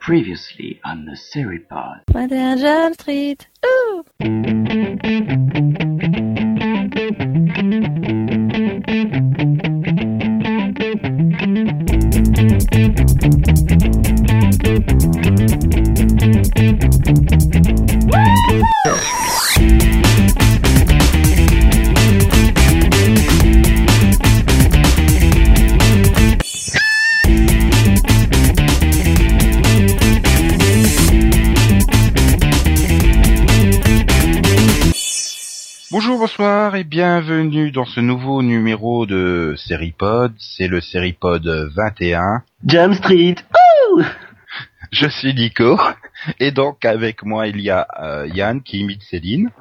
Previously on the Seripod. 21 Jump Street. Ouh bienvenue dans ce nouveau numéro de Seripod. C'est le Seripod 21. Jump Street. Ouh Je suis Nico et donc avec moi il y a euh, Yann qui imite Céline.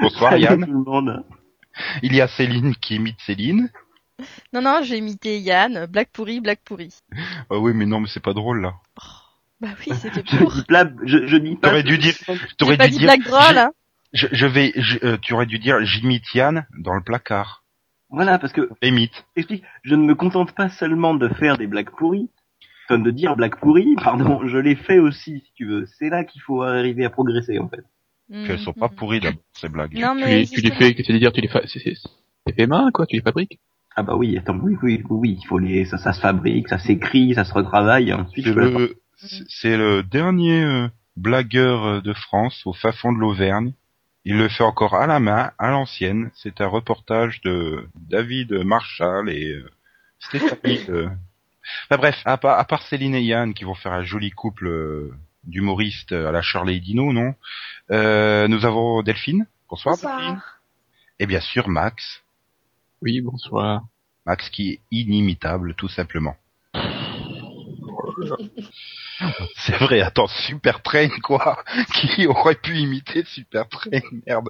Bonsoir Salut Yann. tout le monde. Il y a Céline qui imite Céline. Non, non, j'ai imité Yann. Black pourri, black pourri. Oh oui mais non mais c'est pas drôle là. Bah oui, c'était Je pour. dis, je, je dis pas. T'aurais dû dire, t'aurais pas dû dit dire, black drôle, hein. Je, je vais, je- euh, tu aurais dû dire j'imite Yann dans le placard. Voilà, parce que, Imite. explique, je ne me contente pas seulement de faire des blagues pourries, comme de dire blagues pourries, pardon, je les fais aussi, si tu veux. C'est là qu'il faut arriver à progresser, en fait. Qu'elles sont pas pourries d'abord ces blagues. Non, tu, mais les, tu les fais, qu'est-ce que tu veux dire, tu les fais, c'est, c'est, c'est fait main, quoi, tu les fabriques. Ah bah oui, attends, oui, oui, oui, il faut les, ça, ça se fabrique, ça s'écrit, ça se retravaille, et ensuite, le, c'est le dernier euh, blagueur euh, de France au fin fond de l'Auvergne. Il le fait encore à la main, à l'ancienne. C'est un reportage de David Marshall et euh, Stéphanie. euh. Enfin bref, à part, à part Céline et Yann qui vont faire un joli couple euh, d'humoristes à la Charlie et Dino, non? Euh, Nous avons Delphine. Bonsoir, Delphine. Et bien sûr Max. Oui, bonsoir. Max qui est inimitable, tout simplement. C'est vrai, attends, Super Train, quoi Qui aurait pu imiter Super Train Merde.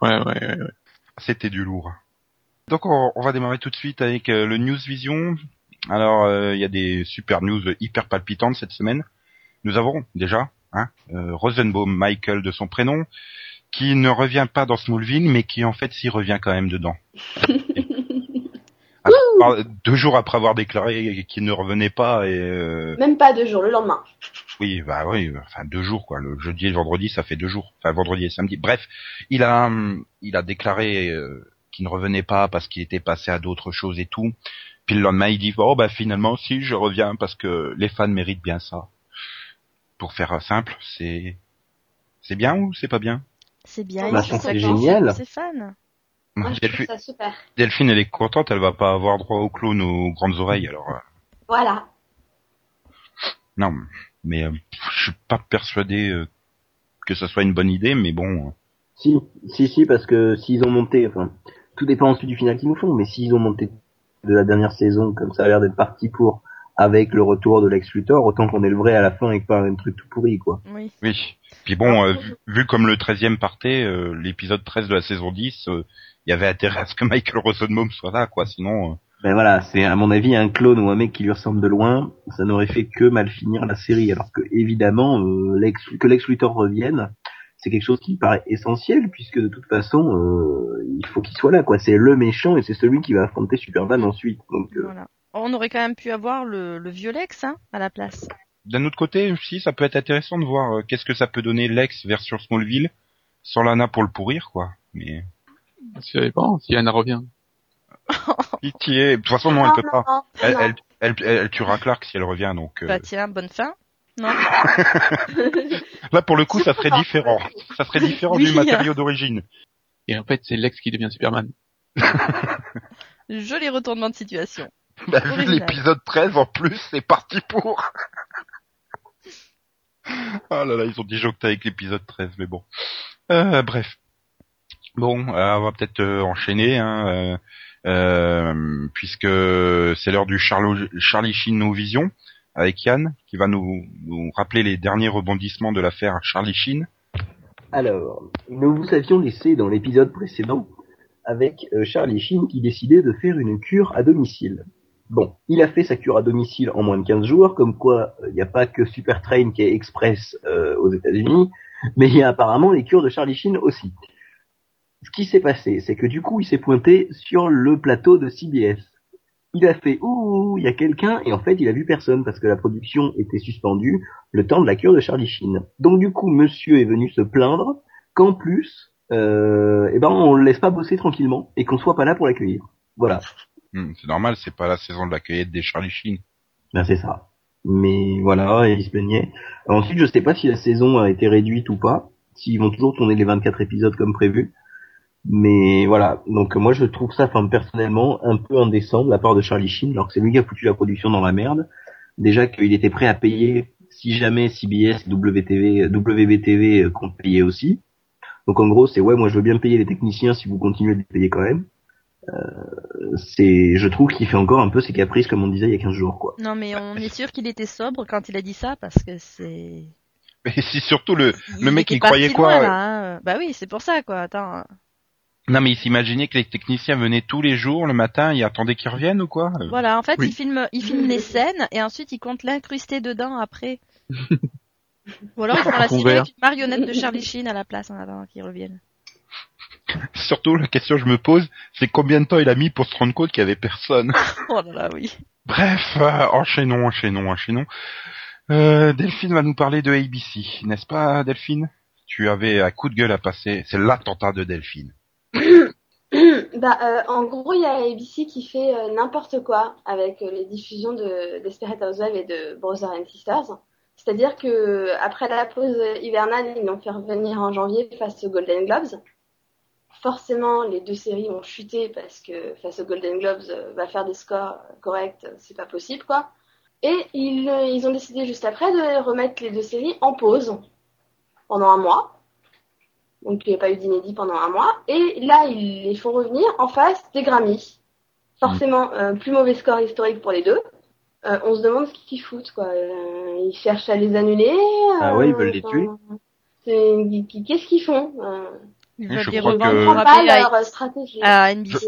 Ouais, ouais, ouais, ouais. C'était du lourd. Donc on, on va démarrer tout de suite avec euh, le News Vision. Alors, euh, il y a des super news hyper palpitantes cette semaine. Nous avons déjà hein, euh, Rosenbaum, Michael de son prénom, qui ne revient pas dans Smallville, mais qui en fait s'y revient quand même dedans. Deux jours après avoir déclaré qu'il ne revenait pas et euh, Même pas deux jours, le lendemain. oui bah oui enfin deux jours quoi le jeudi et le vendredi ça fait deux jours enfin vendredi et samedi bref il a il a déclaré euh, qu'il ne revenait pas parce qu'il était passé à d'autres choses et tout puis le lendemain il dit oh bah finalement si je reviens parce que les fans méritent bien ça pour faire simple c'est c'est bien ou c'est pas bien? C'est bien, Bah, il faut c'est génial. ses fans. Moi, je trouve Delphine, ça super. Delphine elle est contente elle va pas avoir droit au clown aux grandes oreilles alors euh, Voilà. Non, mais euh, je suis pas persuadé euh, que ce soit une bonne idée, mais bon. euh, Si, si, si, parce que s'ils ont monté, enfin, tout dépend ensuite du final qu'ils nous font, mais s'ils ont monté de la dernière saison, comme ça a l'air d'être parti pour, avec le retour de Lex Luthor, autant qu'on est le vrai à la fin et que pas un truc tout pourri, quoi. Oui. Oui. Puis bon, euh, vu, vu comme le 13e partait, euh, l'épisode 13 de la saison 10, euh, il y avait intérêt à ce que Michael Rosenbaum soit là, quoi. Sinon, euh, Ben voilà, c'est à mon avis un clone ou un mec qui lui ressemble de loin, ça n'aurait fait que mal finir la série, alors que évidemment, euh, Lex, que Lex Luthor revienne, c'est quelque chose qui me paraît essentiel, puisque de toute façon, euh, il faut qu'il soit là, quoi. C'est le méchant et c'est celui qui va affronter Superman ensuite, donc... euh, Voilà. On aurait quand même pu avoir le, le vieux Lex, hein, à la place. d'un autre côté, si ça peut être intéressant de voir euh, qu'est-ce que ça peut donner Lex version Smallville sans Lana pour le pourrir, quoi. Mais Ça dépend, si Anna revient. pitié. De toute façon, non, elle peut pas. non, Elle, non. elle, elle, elle- elle tuera Clark si elle revient, donc. euh, Bah tiens, bonne fin. Non Là, pour le coup, ça serait différent. Ça serait différent Oui, du matériau d'origine. Et en fait, c'est Lex qui devient Superman. Joli retournement de situation. Bah, vu l'épisode 13, en plus, c'est parti pour. oh là là, ils ont disjoncté avec l'épisode 13, mais bon. Euh, bref. Bon, euh, on va peut-être euh, enchaîner, hein, euh, puisque c'est l'heure du Charlie Sheen No Vision, avec Yann, qui va nous, nous rappeler les derniers rebondissements de l'affaire Charlie Sheen. Alors, nous vous avions laissé dans l'épisode précédent avec Charlie Sheen qui décidait de faire une cure à domicile. Bon, il a fait sa cure à domicile en moins de 15 jours, comme quoi il n'y a pas que Super Train qui est express euh, aux États-Unis, mais il y a apparemment les cures de Charlie Sheen aussi. Ce qui s'est passé, c'est que du coup, il s'est pointé sur le plateau de CBS. il a fait ouh, il y a quelqu'un et en fait il a vu personne parce que la production était suspendue le temps de la cure de Charlie Sheen. Donc du coup monsieur est venu se plaindre qu'en plus euh, eh ben on le laisse pas bosser tranquillement et qu'on soit pas là pour l'accueillir. Voilà, Hmm, c'est normal, c'est pas la saison de la cueillette des Charlie Sheen. ben c'est ça. Mais voilà, il se plaignait. Ensuite je sais pas si la saison a été réduite ou pas, s'ils vont toujours tourner les 24 épisodes comme prévu. Mais voilà, donc moi je trouve ça, enfin personnellement, un peu indécent de la part de Charlie Sheen, alors que c'est lui qui a foutu la production dans la merde. Déjà qu'il était prêt à payer si jamais CBS et WTV, WBTV euh, comptent payer aussi. Donc en gros c'est ouais, moi je veux bien payer les techniciens si vous continuez de les payer quand même. Euh, c'est, je trouve qu'il fait encore un peu ses caprices comme on disait il y a 15 jours quoi. Non, mais on est sûr qu'il était sobre quand il a dit ça parce que c'est. Mais c'est surtout le, le mec il croyait quoi loin, là, hein. Bah oui, c'est pour ça quoi. Attends. Non mais il s'imaginait que les techniciens venaient tous les jours le matin et attendaient qu'ils reviennent ou quoi Euh, Voilà, en fait, Oui. il filme, il filme les scènes et ensuite il compte l'incruster dedans après. Ou alors il prend la silhouette d'une marionnette de Charlie Sheen à la place en attendant qu'il revienne. Surtout la question que je me pose, c'est combien de temps il a mis pour se rendre compte qu'il y avait personne? Oh là là, oui. Bref, euh, enchaînons, enchaînons, enchaînons. Euh, Delphine va nous parler de ABC, n'est-ce pas Delphine? Tu avais un coup de gueule à passer, c'est l'attentat de Delphine. Bah, euh, en gros, il y a ABC qui fait euh, n'importe quoi avec euh, les diffusions de Desperate Housewives et de Brothers and Sisters. C'est-à-dire que après la pause hivernale, ils l'ont fait revenir en janvier face aux Golden Globes. Forcément, les deux séries ont chuté parce que face aux Golden Globes, va faire des scores corrects, c'est pas possible, quoi. Et ils ont décidé juste après de remettre les deux séries en pause pendant un mois. Donc il n'y a pas eu d'inédit pendant un mois. Et là, ils les font revenir en face des Grammys. Forcément, euh, plus mauvais score historique pour les deux. Euh, on se demande ce qu'ils foutent, quoi. Euh, ils cherchent à les annuler. Ah ouais, ils veulent les enfin, tuer. c'est- Qu'est-ce qu'ils font euh, Ils Oui, veulent je les crois Je que- revendre pas leur euh, stratégie. à NBC.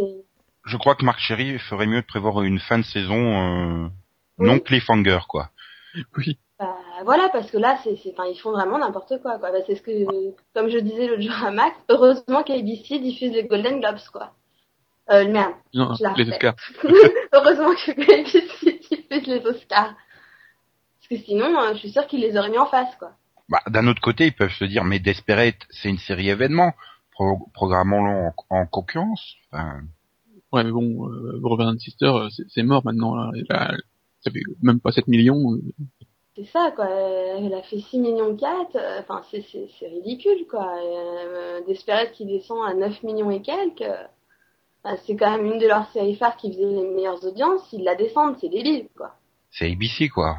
Je crois que Marc Chéry ferait mieux de prévoir une fin de saison euh, Oui. non cliffhanger quoi. Oui. Bah, voilà, parce que là, c'est, c'est, enfin, ils font vraiment n'importe quoi, quoi. Bah, c'est ce que, comme je disais l'autre jour à Max, heureusement qu'ABC diffuse les Golden Globes, quoi. Euh, merde. Non, Je la les. Oscars. heureusement que ABC diffuse les Oscars. Parce que sinon, euh, je suis sûre qu'ils les auraient mis en face, quoi. Bah, D'un autre côté, ils peuvent se dire mais Desperate c'est une série événement, Pro programmons-le en, en concurrence. Enfin, Ouais, mais bon, euh, Brother and Sister, euh, c'est c'est mort maintenant. Là. Là, ça fait même pas 7 millions. C'est ça, quoi. Elle a fait 6 millions 4. euh, Enfin, c'est, c'est, c'est ridicule, quoi. Euh, Desperate qui descend à 9 millions et quelques. euh, bah, c'est quand même une de leurs séries phares qui faisait les meilleures audiences. Ils la descendent, c'est débile, quoi. c'est ABC quoi.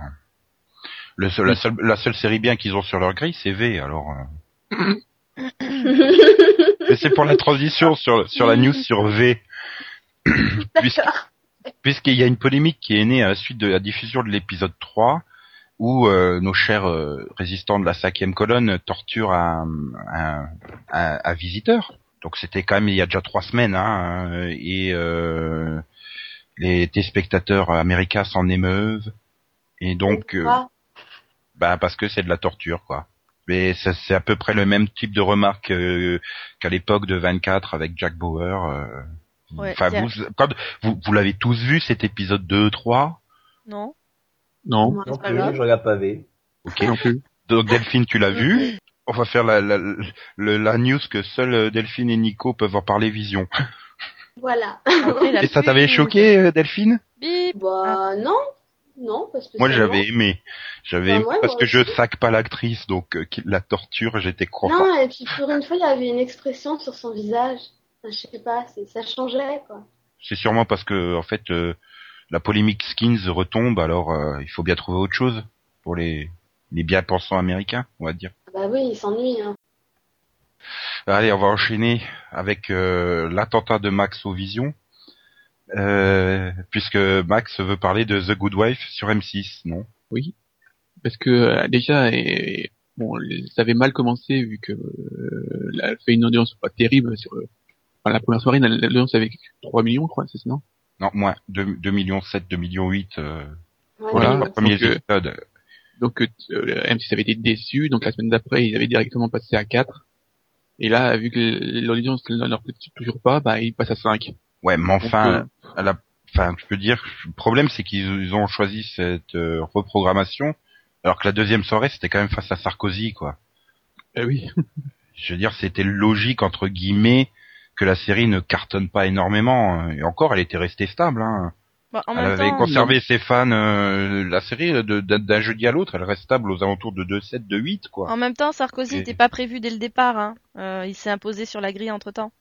Le seul, la, seule, la seule série bien qu'ils ont sur leur grille, c'est V. Alors, euh. Mais c'est pour la transition sur sur la news sur V. Puisque- puisqu'il y a une polémique qui est née à la suite de la diffusion de l'épisode 3 où euh, nos chers euh, résistants de la cinquième colonne torturent un, un, un- un visiteur. Donc c'était quand même il y a déjà trois semaines hein, euh, et euh, les téléspectateurs américains s'en émeuvent et donc euh, Ah, bah parce que c'est de la torture quoi. Mais c'est à peu près le même type de remarque euh, qu'à l'époque de 24 avec Jack Bauer. euh. Ouais, vous, quand, vous vous l'avez tous vu cet épisode 2 3 Non Non. Non plus, grave. je regarde pas V. Ok. non plus. Donc Delphine, tu l'as vu? On va faire la, la, le- la news que seuls euh, Delphine et Nico peuvent en parler vision. voilà. Après, la Et ça t'avait choqué, euh, Delphine? Bip Bah, non. Non, parce que Moi, j'avais aimé. J'avais Bah, aimé ouais, parce que je sac pas l'actrice, donc euh, la torture, j'étais content. Non, et puis pour une fois, il y avait une expression sur son visage. Enfin, je sais pas, ça changeait, quoi. C'est sûrement parce que, en fait, euh, la polémique skins retombe, alors euh, il faut bien trouver autre chose pour les les bien-pensants américains, on va dire. Bah oui, il s'ennuie, hein. Allez, on va enchaîner avec euh, l'attentat de Max aux Visions. Euh, puisque Max veut parler de The Good Wife sur M6, non? Oui. Parce que euh, déjà, et, bon, ça avait mal commencé vu que euh, elle a fait une audience pas terrible sur euh, enfin, la première soirée, la- l'audience avait 3 millions, je crois, c'est ça, non? Non, moins 2, 2 millions 7, 2 millions 8. Euh, Ouais, voilà, premier donc, euh, épisode. Donc euh, M6 avait été déçu, donc la semaine d'après, ils avaient directement passé à 4. Et là, vu que l'audience ne leur plaît toujours pas, bah ils passent à 5. Ouais, mais enfin, Donc, euh, elle a- enfin, je peux dire, le problème c'est qu'ils ils ont choisi cette euh, reprogrammation, alors que la deuxième soirée c'était quand même face à Sarkozy, quoi. Eh oui. Je veux dire, c'était logique entre guillemets que la série ne cartonne pas énormément. Et encore, elle était restée stable. Hein. Bah, en Elle même avait temps, conservé ses fans. euh, la série de- de- d'un jeudi à l'autre, elle reste stable aux alentours de 2-7, 2-8, quoi. en même temps, Sarkozy Et- n'était pas prévu dès le départ. Hein. Euh, il s'est imposé sur la grille entre temps.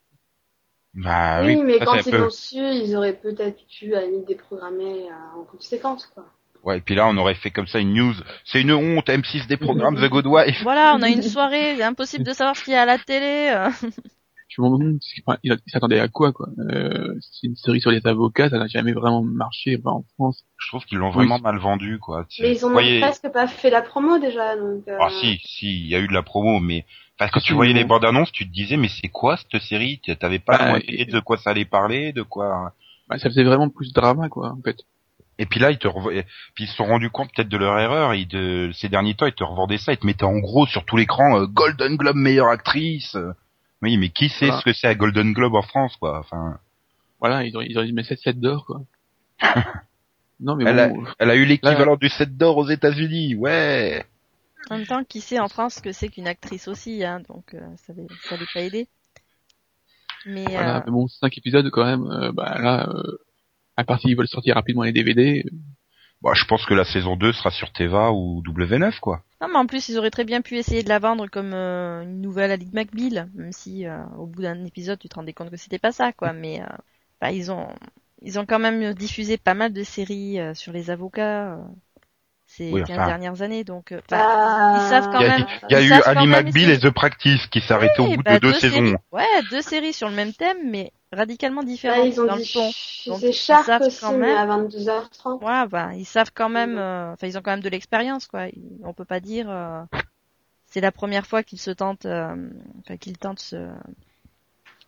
Bah oui, oui, mais ça, quand c'est ils un peu- l'ont su, ils auraient peut-être pu à déprogrammer euh, en conséquence, quoi. Ouais, et puis là, on aurait fait comme ça une news. C'est une honte, M6 des programmes The Good Wife. Voilà, on a une soirée, c'est impossible de savoir ce qu'il y a à la télé. euh. Je me demande si- enfin, il, s'attendait à quoi, quoi. Euh, c'est une série sur les avocats, ça n'a jamais vraiment marché en France. Je trouve qu'ils l'ont Oui. vraiment mal vendu, quoi. Tu- Mais ils ont voyez- presque pas fait la promo déjà, donc. euh, Ah si, si, il y a eu de la promo, mais parce que tu voyais les bandes annonces, tu te disais mais c'est quoi cette série? T'avais pas Bah, et- de quoi ça allait parler, de quoi. Bah, ça faisait vraiment plus drama, quoi, en fait. Et puis là, ils te et puis ils se sont rendus compte peut-être de leur erreur. Ils ces derniers temps, ils te revendaient ça, ils te mettaient en gros sur tout l'écran euh, Golden Globe meilleure actrice. Oui, mais qui sait Voilà. ce que c'est à Golden Globe en France, quoi Enfin, Voilà, ils ont, ils ont mis 7 7 d'or, quoi. non, mais elle a, bon, elle a eu l'équivalent du 7 d'or aux États-Unis, ouais. En même temps, qui sait en France ce que c'est qu'une actrice aussi, hein, donc euh, ça allait pas aider. Mais voilà, euh, mais bon, 5 épisodes, quand même, euh, bah là, euh, à part s'ils veulent sortir rapidement les DVD, Bah, je pense que la saison 2 sera sur Teva ou W9, quoi. non, mais en plus, ils auraient très bien pu essayer de la vendre comme euh, une nouvelle Alec McBeal, même si euh, au bout d'un épisode, tu te rendais compte que c'était pas ça, quoi. Mais euh, bah, ils ont ils ont quand même diffusé pas mal de séries euh, sur les avocats ces Oui, 15 enfin. dernières années, donc euh, bah, Ah, ils savent quand Il y a, même. il y a eu Ali même McBeal et The Practice qui s'arrêtaient au bout bah, de deux, séries- saisons. Ouais, deux séries sur le même thème, mais radicalement Là, différentes ils ont dans le ton. Donc, diffusé ils Shark savent aussi, quand même. à 22h30. Ouais, bah, ils savent quand même, Mhm. euh, enfin, ils ont quand même de l'expérience, quoi. On peut pas dire, euh, c'est la première fois qu'ils se tentent, euh, enfin, qu'ils tentent ce,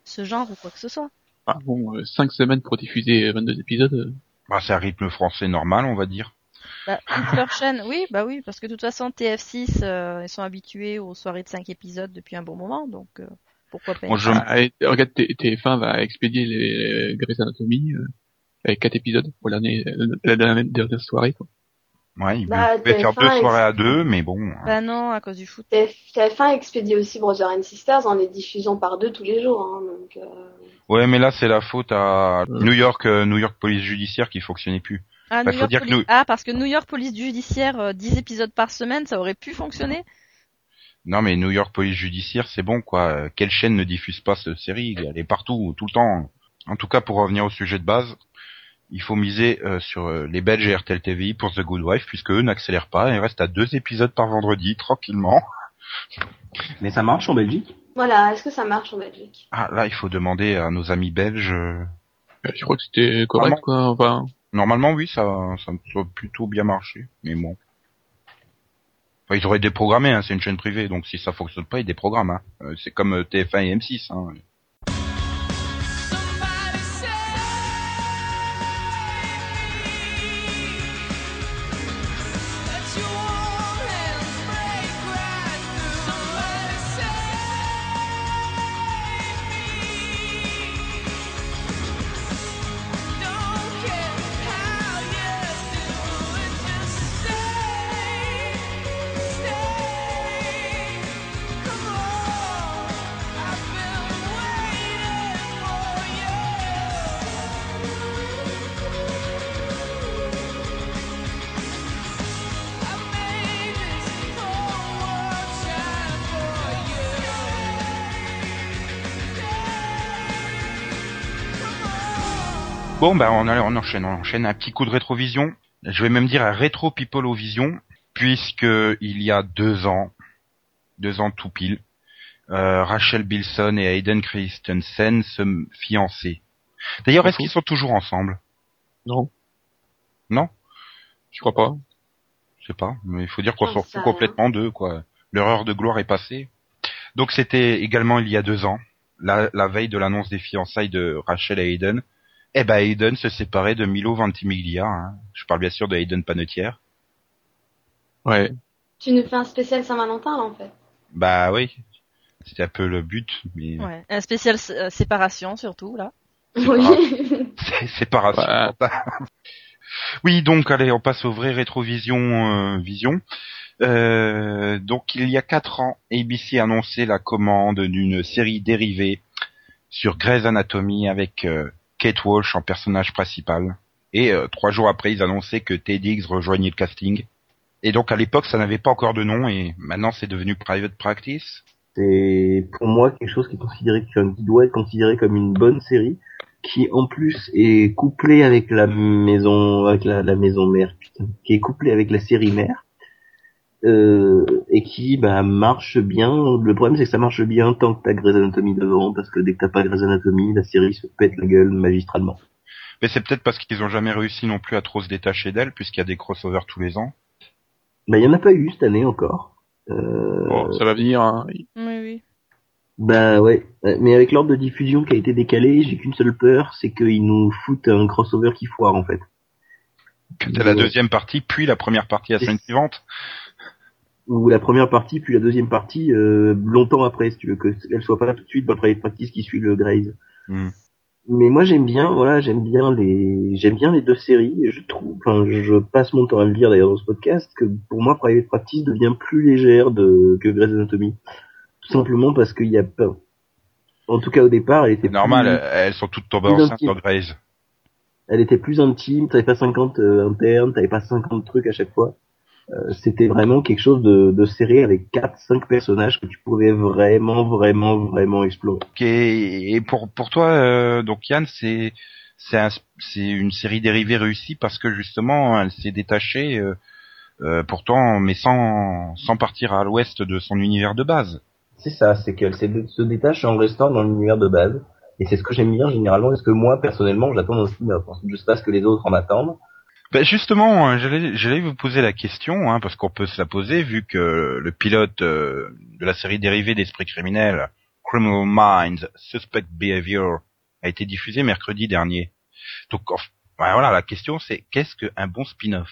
ce genre ou quoi que ce soit. ah, bon, 5 semaines pour diffuser 22 épisodes, euh, Bah, c'est un rythme français normal, on va dire. Bah, toute leur chaîne, oui, bah oui, parce que de toute façon, TF6, euh, ils sont habitués aux soirées de 5 épisodes depuis un bon moment, donc, euh, pourquoi pas. Moi, je, ah, regarde, T- TF1 va expédier les les Grey's Anatomy, euh, avec 4 épisodes pour la dernière, la dernière, dernière soirée, quoi. ouais, il Bah, pouvait faire TF1 deux soirées à deux, mais bon. Bah non, à cause du foot. TF- TF1 expédie aussi Brother and Sisters en les diffusant par deux tous les jours. Hein, donc, euh, Ouais, mais là, c'est la faute à. New York, euh, New York Police Judiciaire qui fonctionnait plus. Ah, Bah, New faut York dire que Police- nous- ah, parce que New York Police Judiciaire, euh, 10 épisodes par semaine, ça aurait pu fonctionner? Non, mais New York Police Judiciaire, c'est bon, quoi. Euh, Quelle chaîne ne diffuse pas cette série? Elle est partout, tout le temps. En tout cas, pour revenir au sujet de base, il faut miser euh, sur euh, les Belges et RTL TVI pour The Good Wife, puisque eux n'accélèrent pas et restent à deux épisodes par vendredi, tranquillement. Mais ça marche en Belgique? Voilà, est-ce que ça marche en Belgique? Ah, là, il faut demander à nos amis belges. Je crois que c'était correct, quoi, enfin, Normalement, oui, ça, ça doit plutôt bien marcher, mais bon. Enfin, ils auraient déprogrammé, hein, c'est une chaîne privée, donc si ça fonctionne pas, ils déprogramment. Hein. Euh, c'est comme euh, TF1 et M6. Hein. Bon, bah on, enchaîne, on enchaîne un petit coup de rétrovision. Je vais même dire un rétro people au vision, puisque il y a deux ans, deux ans tout pile, euh, Rachel Bilson et Hayden Christensen se fiançaient. D'ailleurs, est-ce qu'ils sont toujours ensemble? Non. Non? Je crois pas. Je sais pas, mais il faut dire qu'on s'en fout complètement d'eux, quoi. L'erreur de gloire est passée. Donc c'était également il y a deux ans, la, la veille de l'annonce des fiançailles de Rachel et Hayden. Eh ben Hayden se séparait de Milo Ventimiglia. Hein. Je parle bien sûr de Hayden Panettiere. Ouais. Tu nous fais un spécial Saint-Valentin, là, en fait. Bah oui, c'était un peu le but, mais Ouais. Un spécial euh, séparation, surtout, là. Oui. C'est séparation. oui, donc allez, on passe aux vraies rétrovisions euh, vision. Euh, donc il y a quatre ans, ABC a annoncé la commande d'une série dérivée sur Grey's Anatomy avec euh, Kate Walsh en personnage principal. Et euh, trois jours après, ils annonçaient que Ted rejoignait le casting. Et donc à l'époque, ça n'avait pas encore de nom et maintenant c'est devenu Private Practice. C'est pour moi quelque chose qui qui doit être considéré comme une bonne série, qui en plus est couplée avec la maison avec la, la maison mère, putain, qui est couplée avec la série mère. Euh, et qui bah marche bien. Le problème c'est que ça marche bien tant que t'as Grey's Anatomy devant, parce que dès que t'as pas Grey's Anatomy, la série se pète la gueule magistralement. Mais c'est peut-être parce qu'ils ont jamais réussi non plus à trop se détacher d'elle puisqu'il y a des crossovers tous les ans. Bah il y en a pas eu cette année encore. Euh, Bon, ça va venir. Hein. Oui, oui. Bah ouais, mais avec l'ordre de diffusion qui a été décalé, j'ai qu'une seule peur, c'est qu'ils nous foutent un crossover qui foire en fait. Que t'as la Ouais. deuxième partie, puis la première partie la semaine suivante. Ou la première partie, puis la deuxième partie, euh, longtemps après, si tu veux, que elle soit pas là tout de suite dans le private practice qui suit le Graze. Hmm. Mais moi j'aime bien, voilà, j'aime bien les, j'aime bien les deux séries. et Je trouve, enfin, je passe mon temps à le dire d'ailleurs dans ce podcast que pour moi Private Practice devient plus légère de que Grey's Anatomy, tout simplement parce qu'il y a pas, en tout cas au départ, elle était normal, plus- elles sont toutes tombées enceintes dans Grey's. elle était plus intime, t'avais pas 50 euh, internes, t'avais pas 50 trucs à chaque fois. Euh, c'était vraiment quelque chose de, de serré avec 4 5 personnages que tu pouvais vraiment vraiment vraiment explorer. Ok, Et pour pour toi, euh, donc Yann, c'est c'est un- c'est une série dérivée réussie parce que justement, elle s'est détachée, euh, euh, pourtant, mais sans sans partir à l'ouest de son univers de base. C'est ça, c'est qu'elle se détache en restant dans l'univers de base. Et c'est ce que j'aime bien généralement, est-ce que moi personnellement j'attends un spin-off. Je sais pas ce que les autres en attendent. Ben justement, euh, j'allais vous poser la question, hein, parce qu'on peut se la poser vu que le pilote euh, de la série dérivée d'Esprit criminel, Criminal Minds Suspect Behavior, a été diffusé mercredi dernier. Donc ben voilà, la question c'est qu'est-ce qu'un bon spin-off?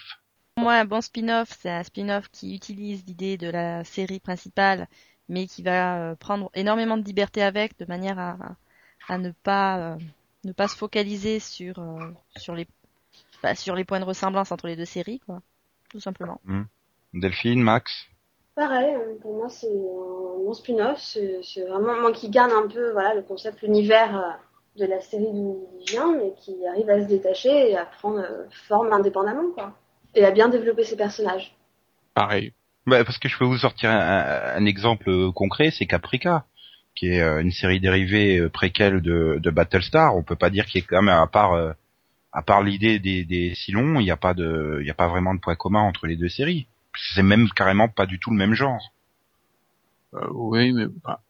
Pour moi, un bon spin-off, c'est un spin-off qui utilise l'idée de la série principale, mais qui va euh, prendre énormément de liberté avec, de manière à, à ne pas euh, ne pas se focaliser sur euh, sur les bah, sur les points de ressemblance entre les deux séries, quoi, tout simplement. Delphine, Max Pareil, euh, pour moi c'est un bon spin-off, c'est vraiment moi qui garde un peu voilà le concept, l'univers euh, de la série d'où il vient, mais qui arrive à se détacher et à prendre euh, forme indépendamment quoi, et à bien développer ses personnages. Pareil. Bah, parce que je peux vous sortir un, exemple concret, c'est Caprica, qui est une série dérivée préquelle de, de Battlestar. On peut pas dire qu'il y ait quand même à part euh, à part l'idée des, des Silons, il n'y a pas de il y a pas vraiment de point commun entre les deux séries. C'est même carrément pas du tout le même genre. Euh, oui, mais bah,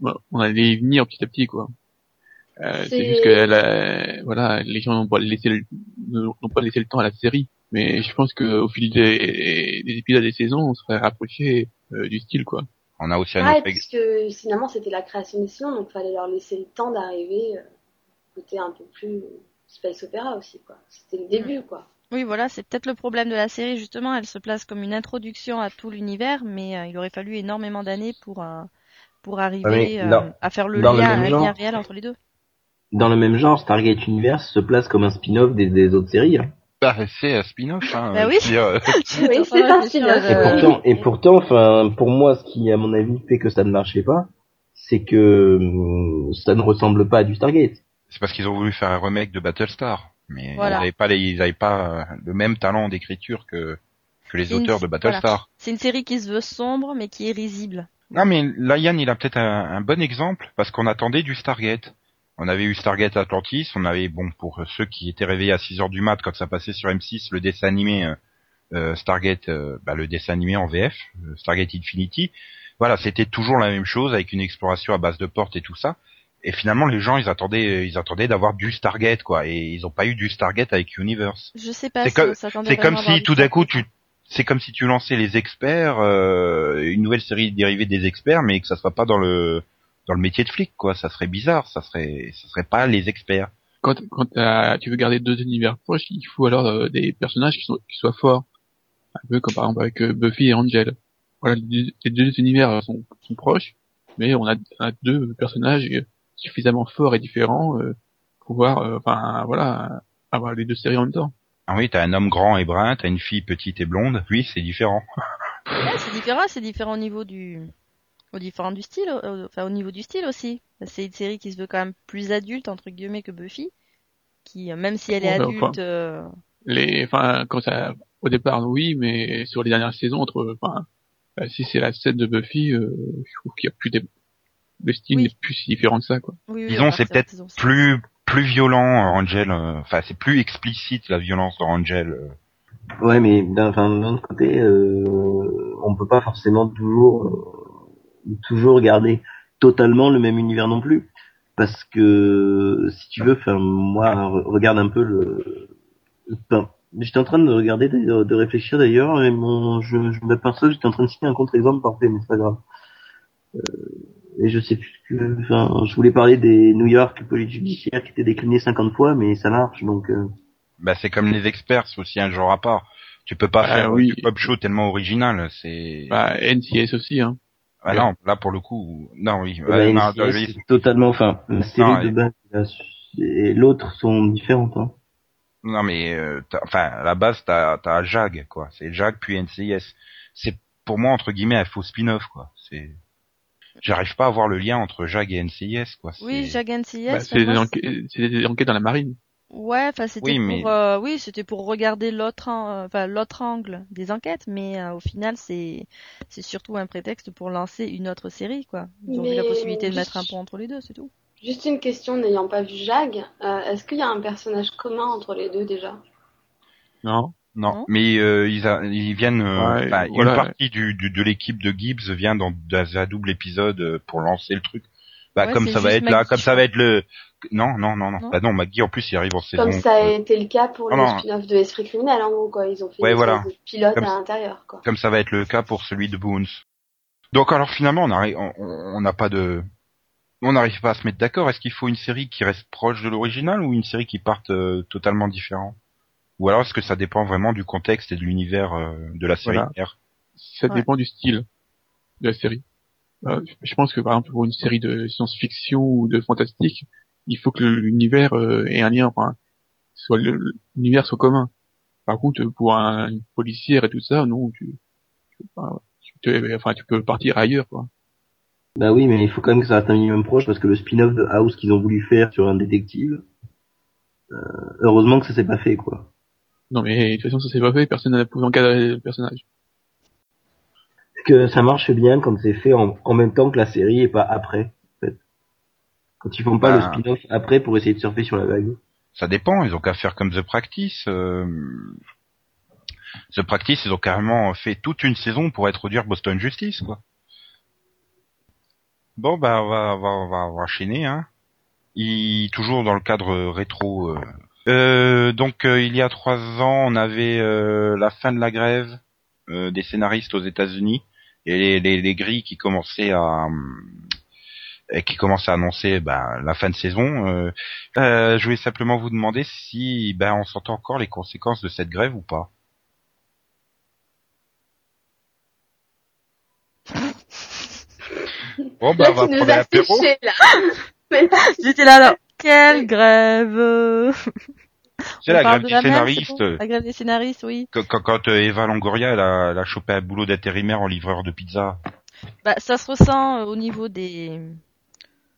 bah, on allait y venir petit à petit, quoi. Euh, C'est- juste que la- voilà, les gens n'ont pas laissé le, n'ont pas laissé le temps à la série. Mais je pense qu'au fil des, des épisodes des saisons, on serait rapproché euh, du style, quoi. On a aussi un Ah, autre ex- puisque finalement c'était la création des Silons, donc fallait leur laisser le temps d'arriver euh, côté un peu plus euh, space opéra aussi quoi. C'était le début quoi. Oui, voilà, c'est peut-être le problème de la série, justement, elle se place comme une introduction à tout l'univers, mais euh, il aurait fallu énormément d'années pour euh, pour arriver euh, dans- à faire le dans le lien, même un genre. lien réel entre les deux. Dans le même genre, Stargate Universe se place comme un spin-off des, des autres séries. hein. Bah, c'est un spin-off. Hein, Bah oui. euh, c'est un spin-off. Et pourtant, et pourtant, enfin, pour moi, ce qui, à mon avis, fait que ça ne marchait pas, c'est que hum, ça ne ressemble pas à du Stargate. C'est parce qu'ils ont voulu faire un remake de Battlestar, mais Voilà. ils n'avaient pas les, ils avaient pas euh, le même talent d'écriture que que les une- auteurs de Battlestar. C'est une série qui se veut sombre, mais qui est risible. Non mais là Yann il a peut-être un, un bon exemple parce qu'on attendait du Stargate. On avait eu Stargate Atlantis, on avait bon pour ceux qui étaient réveillés à 6 heures du mat quand ça passait sur M6 le dessin animé euh, euh, Stargate euh, bah, le dessin animé en VF, Stargate Infinity. Voilà, c'était toujours la même chose avec une exploration à base de portes et tout ça. Et finalement les gens ils attendaient ils attendaient d'avoir du Stargate quoi et ils ont pas eu du Stargate avec Universe. Je sais pas C'est si comme- C'est comme si tout d'un coup tu c'est comme si tu lançais les experts, euh, une nouvelle série dérivée des experts, mais que ça soit pas dans le dans le métier de flic, quoi. Ça serait bizarre, ça serait ça serait pas les experts. Quand, quand t'as- tu veux garder deux univers proches, il faut alors euh, des personnages qui, sont, qui soient forts. Un peu comme par exemple avec euh, Buffy et Angel. Voilà, les deux, les deux univers sont, sont proches, mais on a, on a deux personnages euh, suffisamment forts et différents euh, pouvoir, euh, enfin voilà, avoir les deux séries en même temps. Ah oui, t'as un homme grand et brun, t'as une fille petite et blonde. Oui, c'est différent. Ouais, c'est différent, c'est différent au niveau du, au différent du style, au- enfin au niveau du style aussi. C'est une série qui se veut quand même plus adulte entre guillemets que Buffy, qui euh, même si elle est Ouais, bah, adulte, enfin. euh, Les, enfin quand ça, au départ oui, mais sur les dernières saisons entre, enfin euh, si c'est la 7 de Buffy, euh, je trouve qu'il y a plus des, le style Oui. n'est plus si différent que ça quoi. oui, oui, Disons, c'est de peut-être. Plus plus violent, euh, Angel. euh, Enfin, c'est plus explicite la violence de Angel. euh. Ouais, mais d'un enfin, d'un autre côté, euh, on peut pas forcément toujours euh, toujours garder totalement le même univers non plus, parce que si tu veux, enfin moi, re- regarde un peu le. Enfin, j'étais en train de regarder, d'ailleurs- de réfléchir d'ailleurs, et mon, je, je m'aperçois que j'étais en train de citer un contre-exemple parfait, mais c'est pas grave. Euh, et je sais plus que, enfin, je voulais parler des New York police judiciaire qui étaient déclinés 50 fois, mais ça marche, donc. euh, Bah, c'est comme les experts, c'est aussi un genre à part. Tu peux pas Ah, faire oui. du pop show tellement original. C'est. Bah NCS aussi hein. ah non, là pour le coup, non oui. Non, oui. c'est totalement, enfin, la série Non, de et- base la- et l'autre sont différentes. Hein. Non mais euh, t'as- enfin à la base t'as t'as Jag quoi, c'est Jag puis NCIS. C'est pour moi entre guillemets un faux spin-off quoi. C'est j'arrive pas à voir le lien entre Jag et NCIS quoi. Oui, Jag NCIS, Bah, c'est des, enquêtes, c'est des enquêtes dans la marine. Ouais, enfin c'était Oui, pour euh, oui, c'était pour regarder l'autre euh, enfin l'autre angle des enquêtes, mais euh, au final c'est c'est surtout un prétexte pour lancer une autre série quoi. Ils ont vu la possibilité de mettre un pont entre les deux, c'est tout. Juste une question, n'ayant pas vu Jag, euh, est-ce qu'il y a un personnage commun entre les deux déjà? Non. Non, Non mais euh, ils, a- ils viennent. euh, Ouais, voilà. Une partie du, du- de l'équipe de Gibbs vient dans, dans un double épisode euh, pour lancer le truc. Bah Ouais, comme ça va être là, Maggie, comme ça va être le. Non non non non. Non Bah non, Maggie en plus il arrive en saison. Comme ça a été le cas pour Ah le spin-off de Esprit criminel, en gros, quoi. Ils ont fait Ouais, une voilà. espèce de pilote Comme à l'intérieur, quoi. comme ça va être le cas pour celui de Boons. Donc alors finalement on arrive, on- on n'a pas de, on n'arrive pas à se mettre d'accord. Est-ce qu'il faut une série qui reste proche de l'original ou une série qui parte euh, totalement différent Ou alors est-ce que ça dépend vraiment du contexte et de l'univers euh, de la série Voilà. Ça Ouais. dépend du style de la série. Euh, je pense que par exemple pour une série de science-fiction ou de fantastique, il faut que l'univers euh, ait un lien, enfin, soit le- l'univers soit commun. Par contre, pour un une policière et tout ça, non, tu, tu, enfin, tu, te- enfin, tu peux partir ailleurs, quoi. Bah oui, mais il faut quand même que ça reste un minimum proche parce que le spin-off de House qu'ils ont voulu faire sur un détective, euh, heureusement que ça s'est pas fait quoi. Non, mais de toute façon, ça s'est pas fait, personne n'a pu encadrer le personnage. Parce que ça marche bien quand c'est fait en, en même temps que la série et pas après. En fait? Quand ils font pas le spin-off après pour essayer de surfer sur la vague. Ça dépend. Ils ont qu'à faire comme The Practice. euh, The Practice, ils ont carrément fait toute une saison pour introduire Boston Justice, quoi. Bon, bah, on va, on va, on va, on va enchaîner, hein. Il, toujours dans le cadre rétro. euh. Euh, donc, euh, il y a trois ans, on avait euh, la fin de la grève euh, des scénaristes aux États-Unis et les, les, les grilles qui commençaient à euh, qui commençaient à annoncer ben, la fin de saison. Euh, euh, je voulais simplement vous demander si ben on sentait encore les conséquences de cette grève ou pas. Bon bah Là, on va prendre un as apéro. fiché, là. Mais- J'étais là alors. Quelle grève C'est la grève de des la scénaristes. bon La grève des scénaristes, oui. Quand, quand, quand, euh, Eva Longoria elle a, elle a chopé un boulot d'intérimaire en livreur de pizza. Bah, ça se ressent euh, au niveau des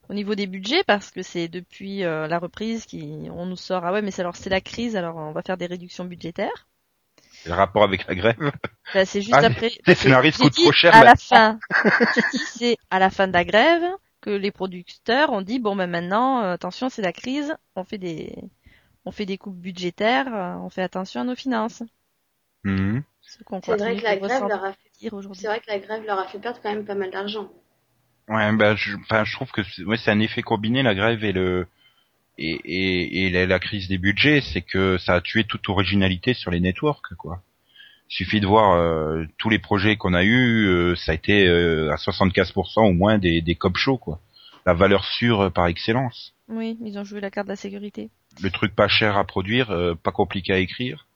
au niveau des budgets parce que c'est depuis euh, la reprise qui on nous sort ah ouais mais c'est alors c'est la crise alors on va faire des réductions budgétaires. Le rapport avec la grève. Bah, c'est juste Ah, après. les scénaristes coûtent trop cher À la maintenant. fin, c'est à la fin de la grève que les producteurs ont dit bon ben maintenant euh, attention c'est la crise, on fait des on fait des coupes budgétaires, euh, on fait attention à nos finances. Ce qu'on C'est vrai que la grève leur a fait, ressentir aujourd'hui. c'est vrai que la grève leur a fait perdre quand même pas mal d'argent. Ouais, bah, je, trouve que c'est ouais, un effet combiné la grève et le et, et, et la, la crise des budgets, c'est que ça a tué toute originalité sur les networks, quoi. Il suffit de voir euh, tous les projets qu'on a eu, euh, ça a été euh, à 75% au moins des, des cop shows, quoi. La valeur sûre par excellence. Oui, ils ont joué la carte de la sécurité. Le truc pas cher à produire, euh, pas compliqué à écrire.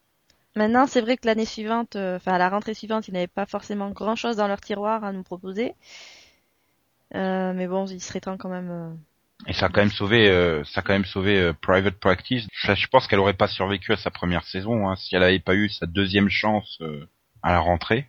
Maintenant, c'est vrai que l'année suivante, euh, enfin à la rentrée suivante, ils n'avaient pas forcément grand-chose dans leur tiroir à nous proposer. Euh, mais bon, il serait temps quand même. euh, Et ça a quand même sauvé, euh, ça a quand même sauvé euh, Private Practice. Je, je pense qu'elle aurait pas survécu à sa première saison hein, si elle avait pas eu sa deuxième chance euh, à la rentrée.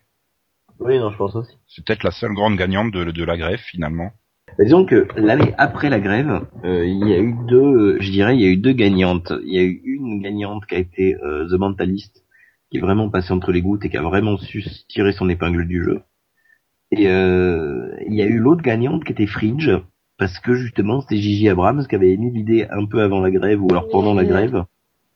Oui, non, je pense aussi. C'est peut-être la seule grande gagnante de, de la grève finalement. Disons que l'année après la grève, euh, il y a eu deux, euh, je dirais, il y a eu deux gagnantes. Il y a eu une gagnante qui a été euh, The Mentalist, qui est vraiment passée entre les gouttes et qui a vraiment su tirer son épingle du jeu. Et euh, il y a eu l'autre gagnante qui était Fringe, parce que justement c'était Gigi Abrams qui avait émis l'idée un peu avant la grève ou alors pendant la grève.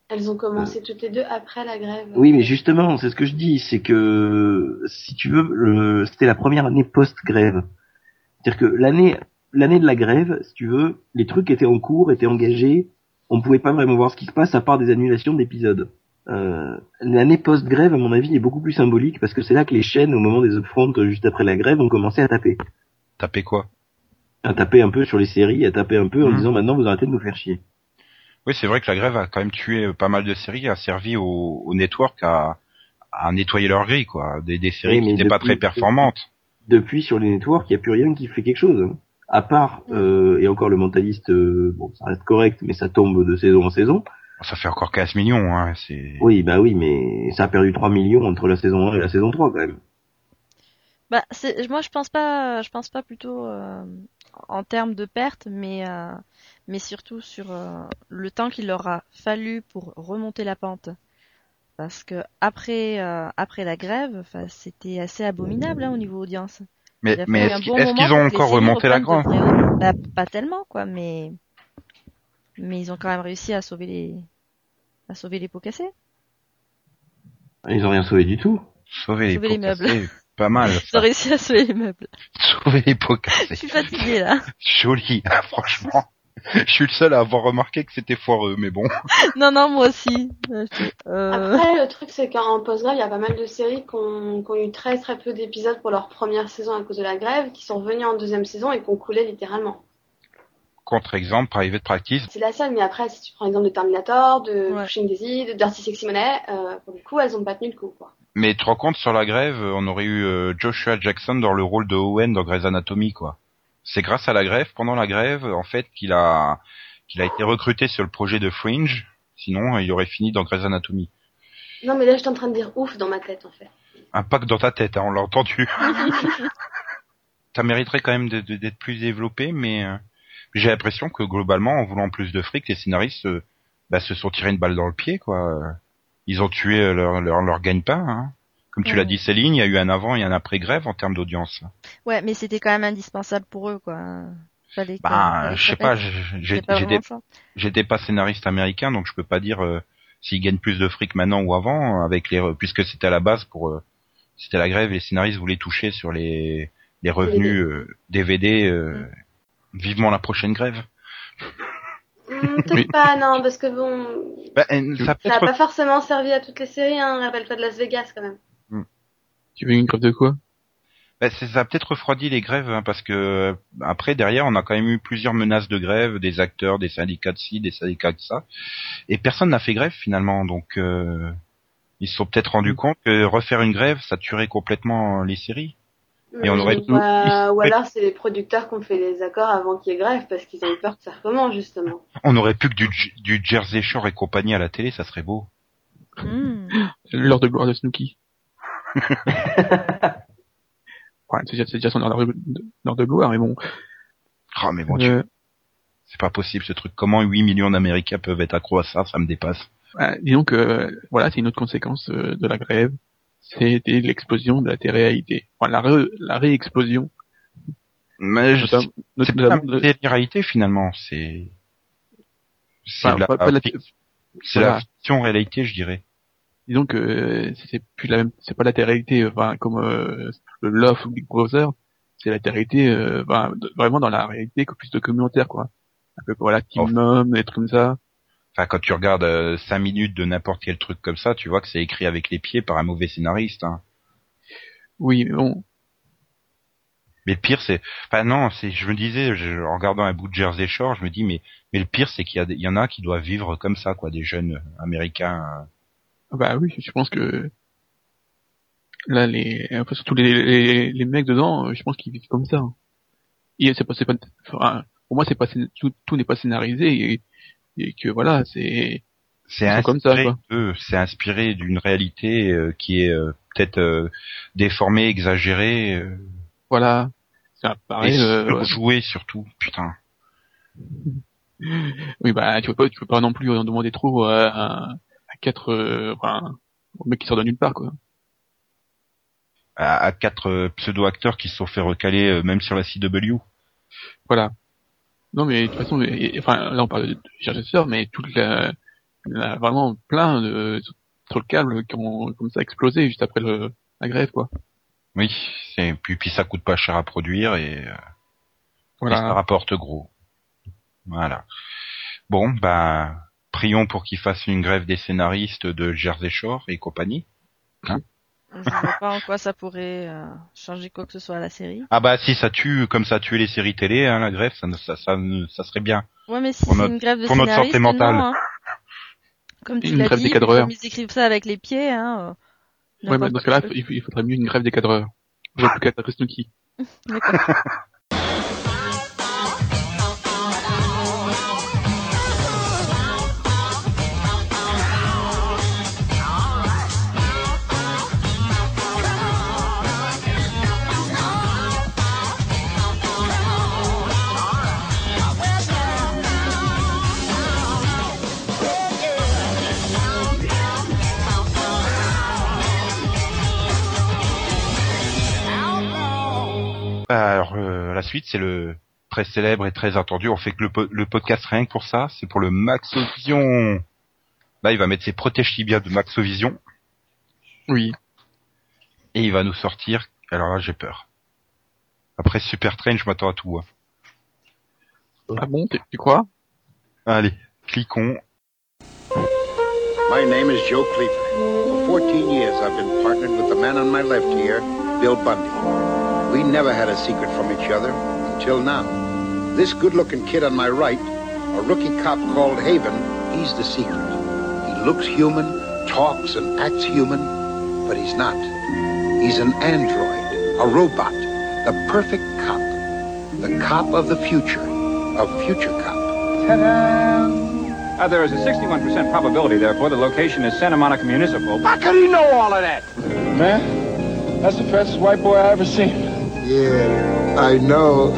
Elles ont commencé toutes les deux après la grève. Oui, mais justement, c'est ce que je dis, c'est que si tu veux, c'était la première année post-grève. C'est-à-dire que l'année, l'année de la grève, si tu veux, les trucs étaient en cours, étaient engagés, on pouvait pas vraiment voir ce qui se passe à part des annulations d'épisodes. Euh, l'année post-grève, à mon avis, est beaucoup plus symbolique parce que c'est là que les chaînes, au moment des upfronts, juste après la grève, ont commencé à taper. Taper quoi? À taper un peu sur les séries, à taper un peu en Mhm. disant maintenant vous arrêtez de nous faire chier. Oui, c'est vrai que la grève a quand même tué euh, pas mal de séries, a servi au, au network à, à nettoyer leur grille, quoi. Des, des séries Oui, qui n'étaient pas très performantes. Depuis sur les networks, il n'y a plus rien qui fait quelque chose. hein. À part, euh, et encore le mentaliste, euh, bon, ça reste correct, mais ça tombe de saison en saison. Ça fait encore 15 millions, hein. C'est. Oui, bah oui, mais ça a perdu 3 millions entre la saison 1 et la saison 3 quand même. Bah, c'est, moi je pense pas, je pense pas plutôt euh, en termes de pertes, mais euh, mais surtout sur euh, le temps qu'il leur a fallu pour remonter la pente. Parce que après euh, après la grève, enfin, c'était assez abominable hein, au niveau audience. Mais, mais est-ce bon qu'ils est-ce moment qu'ils ont encore remonté la grande haut. Bah, pas tellement quoi, mais mais ils ont quand même réussi à sauver les à sauver les pots cassés. Ils ont rien sauvé du tout. Sauver les pots les meubles. Pas mal. Ils ont réussi à sauver les meubles. Sauver les pots Je cassés. suis fatiguée là. Joli, hein, franchement. Je suis le seul à avoir remarqué que c'était foireux, mais bon. non non moi aussi. Euh, Après, le truc, c'est qu'en post-grève, il y a pas mal de séries qui ont, eu très très peu d'épisodes pour leur première saison à cause de la grève, qui sont revenus en deuxième saison et qui ont coulé littéralement. Contre-exemple, Private Practice. C'est la seule, mais après, si tu prends l'exemple de Terminator, de Ouais. Pushing Daisy, de Dirty Sexy Money, euh, pour le coup, elles ont pas tenu le coup, quoi. Mais tu te rends compte, sur la grève, on aurait eu euh, Joshua Jackson dans le rôle de Owen dans Grey's Anatomy, quoi. C'est grâce à la grève, pendant la grève, en fait, qu'il a qu'il a été recruté sur le projet de Fringe. Sinon, il aurait fini dans Grey's Anatomy. Non, mais là, j'étais en train de dire ouf dans ma tête, en fait. Un pack dans ta tête, hein, on l'a entendu. Ça mériterait quand même d'être plus développé, mais euh, j'ai l'impression que globalement, en voulant plus de fric, les scénaristes euh, bah, se sont tirés une balle dans le pied, quoi. Ils ont tué leur leur, leur gagne-pain. Hein. Comme tu Ouais. l'as dit, Céline, il y a eu un avant et un après grève en termes d'audience. Ouais, mais c'était quand même indispensable pour eux, quoi. Fallait Bah, je sais pas, j'étais pas scénariste américain, donc je peux pas dire euh, s'ils gagnent plus de fric maintenant ou avant, avec les puisque c'était à la base pour euh, c'était la grève, les scénaristes voulaient toucher sur les les revenus euh, DVD. euh, Vivement la prochaine grève. Hmm, Peut-être Oui. pas, non, parce que bon, Bah, ça peut ça a être pas forcément servi à toutes les séries, hein. Rappelle-toi de Las Vegas, quand même. Tu veux une grève de quoi? Bah, c'est- ça a peut-être refroidi les grèves hein, parce que euh, après derrière on a quand même eu plusieurs menaces de grève des acteurs, des syndicats de ci, des syndicats de ça, et personne n'a fait grève finalement. Donc euh, ils se sont peut-être rendus compte que refaire une grève ça tuerait complètement les séries. Et on aurait- ou, euh, ou alors, c'est les producteurs qui ont fait les accords avant qu'il y ait grève, parce qu'ils ont eu peur que ça recommence, justement. On aurait plus que du, du Jersey Shore et compagnie à la télé, ça serait beau. Hmm. L'heure de gloire de Snooki. Ouais, c'est déjà, son heure de, heure de gloire, mais bon. Ah mais bon, tu- Euh, c'est pas possible ce truc. Comment 8 millions d'Américains peuvent être accros à ça? Ça me dépasse. disons que euh, voilà, c'est une autre conséquence euh, de la grève. C'était l'explosion de la télé-réalité. Enfin, la, ré- la réexplosion. Mais je- c'est pas de- la télé-réalité finalement. C'est c'est enfin, voilà. la fiction réalité, je dirais. Disons que euh, c'est plus la même, c'est pas la télé-réalité, enfin comme euh, le Love ou Big Brother, c'est la télé-réalité euh, enfin, vraiment dans la réalité que plus de communautaire quoi. Un peu voilà Team. Mom, trucs comme ça. Enfin, quand tu regardes euh, 5 minutes de n'importe quel truc comme ça, tu vois que c'est écrit avec les pieds par un mauvais scénariste. Hein. Oui, mais bon, Mais le pire, c'est, enfin non, c'est, je me disais, je- en regardant un bout de Jersey Shore, je me dis, mais, mais le pire, c'est qu'il y a, y en a qui doivent vivre comme ça, quoi, des jeunes américains. Bah oui, je pense que là les peu surtout les, les, les mecs dedans, euh, je pense qu'ils vivent comme ça. hein. Et c'est pas c'est pas enfin, pour moi c'est pas tout, tout n'est pas scénarisé et, et que voilà c'est C'est inspiré, c'est inspiré d'une réalité euh, qui est euh, peut-être euh, déformée, exagérée, euh, voilà ça pareil et euh, surjouée surtout. Putain. oui bah tu peux pas tu peux pas non plus en demander trop à, à quatre euh, enfin mec qui sort de nulle part quoi À, à quatre euh, pseudo-acteurs qui se sont fait recaler euh, même sur la CW. voilà non mais de toute façon et- et- enfin là on parle de Chercheur mais toute la, la vraiment plein de sur le câble qui ont comme ça explosé juste après le la grève quoi Oui, c'est puis puis ça coûte pas cher à produire et, euh, et ça voilà rapporte gros. Voilà. Bon, bah prions pour qu'ils fassent une grève des scénaristes de Jersey Shore et compagnie. Je vois pas en quoi ça pourrait euh, changer quoi que ce soit à la série. Ah bah si ça tue comme ça tue les séries télé, hein, la grève, ça, ça, ça, ça serait bien. Ouais, mais si Pour c'est notre- une grève de pour notre santé scénaristes, mentale. non, hein. Comme tu Une l'as grève dit, des cadreurs. ils écrivent ça avec les pieds, hein. euh, ouais mais dans ce cas-là il, faudrait mieux une grève des cadreurs je vois plus Nuki. D'accord. Bah, alors euh, la suite c'est le très célèbre et très attendu. On fait que le, po- le podcast rien que pour ça. C'est pour le Maxovision. Là il va mettre ses protèges tibias de Maxovision oui et il va nous sortir. Alors là j'ai peur. Après Super Train, je m'attends à tout. hein. ah bon tu, tu crois Allez, cliquons. My name is Joe Cleaver. For 14 years, I've been partnered with the man on my left here, Bill Bundy. We never had a secret from each other until now. This good looking kid on my right, a rookie cop called Haven, he's the secret. He looks human, talks and acts human, but he's not. He's an android, a robot, the perfect cop. The cop of the future, a future cop. Uh, there is a 61% probability, therefore, the location is Santa Monica Municipal. How could he know all of that? Man, that's the fastest white boy I ever seen. Yeah, I know.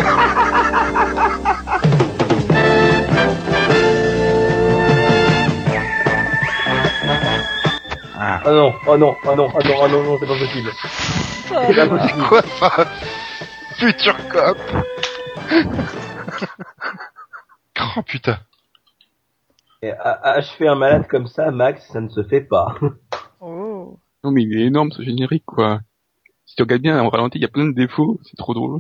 Ah, Oh non, oh non, oh non, oh non, oh non, non, c'est pas possible. C'est pas possible. quoi ça Future Cop Oh putain. Et achever un malade comme ça, Max, ça ne se fait pas. Oh. non mais il est énorme ce générique quoi si tu regardes bien en ralenti il y a plein de défauts c'est trop drôle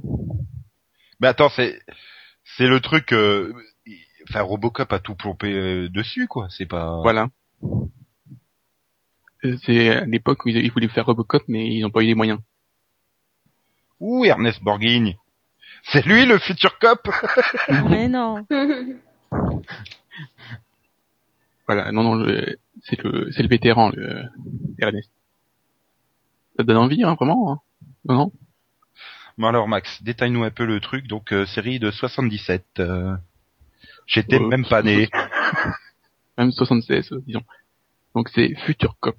Mais attends, c'est c'est le truc. euh, Enfin, Robocop a tout plombé euh, dessus, quoi. C'est pas. Voilà. Euh, C'est à l'époque où ils, voulaient faire Robocop, mais ils n'ont pas eu les moyens. Ouh, Ernest Borgnine. C'est lui le futur cop. Mais non. Voilà, non, non, le- c'est le, c'est le vétéran, le Ernest. Ça donne envie, hein, vraiment hein? Non, non? Bon alors Max, détaille-nous un peu le truc. Donc euh, série de 77. euh, J'étais Euh, même pas né. Même 76, euh, disons. Donc c'est Future Cop.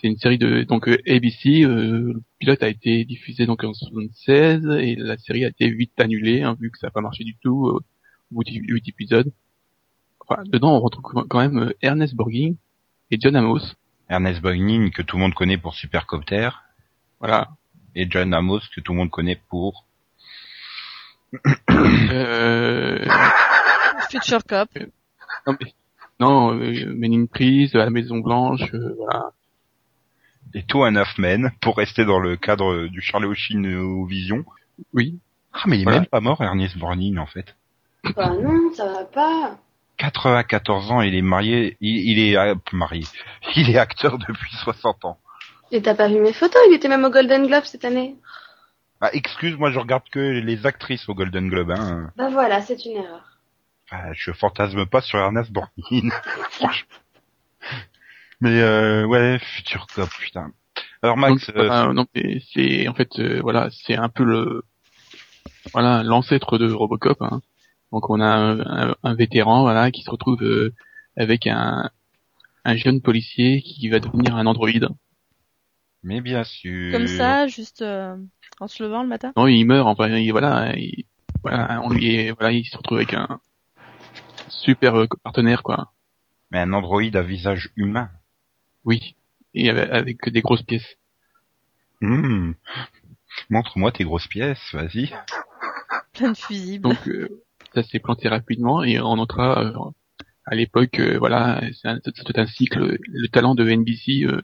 C'est une série de donc euh, ABC. euh, le pilote a été diffusé donc en 76 et la série a été vite annulée hein, vu que ça n'a pas marché du tout euh, au bout de 8 épisodes. Enfin, dedans on retrouve quand même Ernest Borgnine et John Amos. Ernest Borgnine que tout le monde connaît pour Supercopter Voilà. et John Amos que tout le monde connaît pour. Euh, Future Cop. non, mais, non euh, Men in Prise, la Maison Blanche, euh, voilà. Et and a Half Men pour rester dans le cadre du Charlie Sheen Vision. Oui. Ah mais il est Voilà. même pas mort Ernest Borgnine en fait. Bah non, ça va pas. 94 ans, il est marié, il, il est euh, marié, il est acteur depuis 60 ans. Et t'as pas vu mes photos? Il était même au Golden Globe cette année. Ah, excuse, moi je regarde que les actrices au Golden Globe. Hein. Bah voilà, c'est une erreur. Ah, je fantasme pas sur Ernest Borgnine, franchement. Mais euh, ouais, futur cop, putain. Alors Donc, Max, c'est euh, mais c'est en fait euh, voilà, c'est un peu le voilà l'ancêtre de Robocop. Hein. Donc on a un, un- un vétéran voilà qui se retrouve euh, avec un un jeune policier qui va devenir un androïde. Mais bien sûr. Comme ça, juste euh, en se levant le matin? Non, il meurt enfin il- voilà, il, voilà, on lui est- voilà, il se retrouve avec un super euh, partenaire quoi. Mais un androïde à visage humain. Oui. Et avec, avec des grosses pièces. Hmm. Montre-moi tes grosses pièces, vas-y. Plein de fusibles. Donc euh, ça s'est planté rapidement et on notera euh, à l'époque euh, voilà c'est un, c'est un cycle le talent de NBC euh,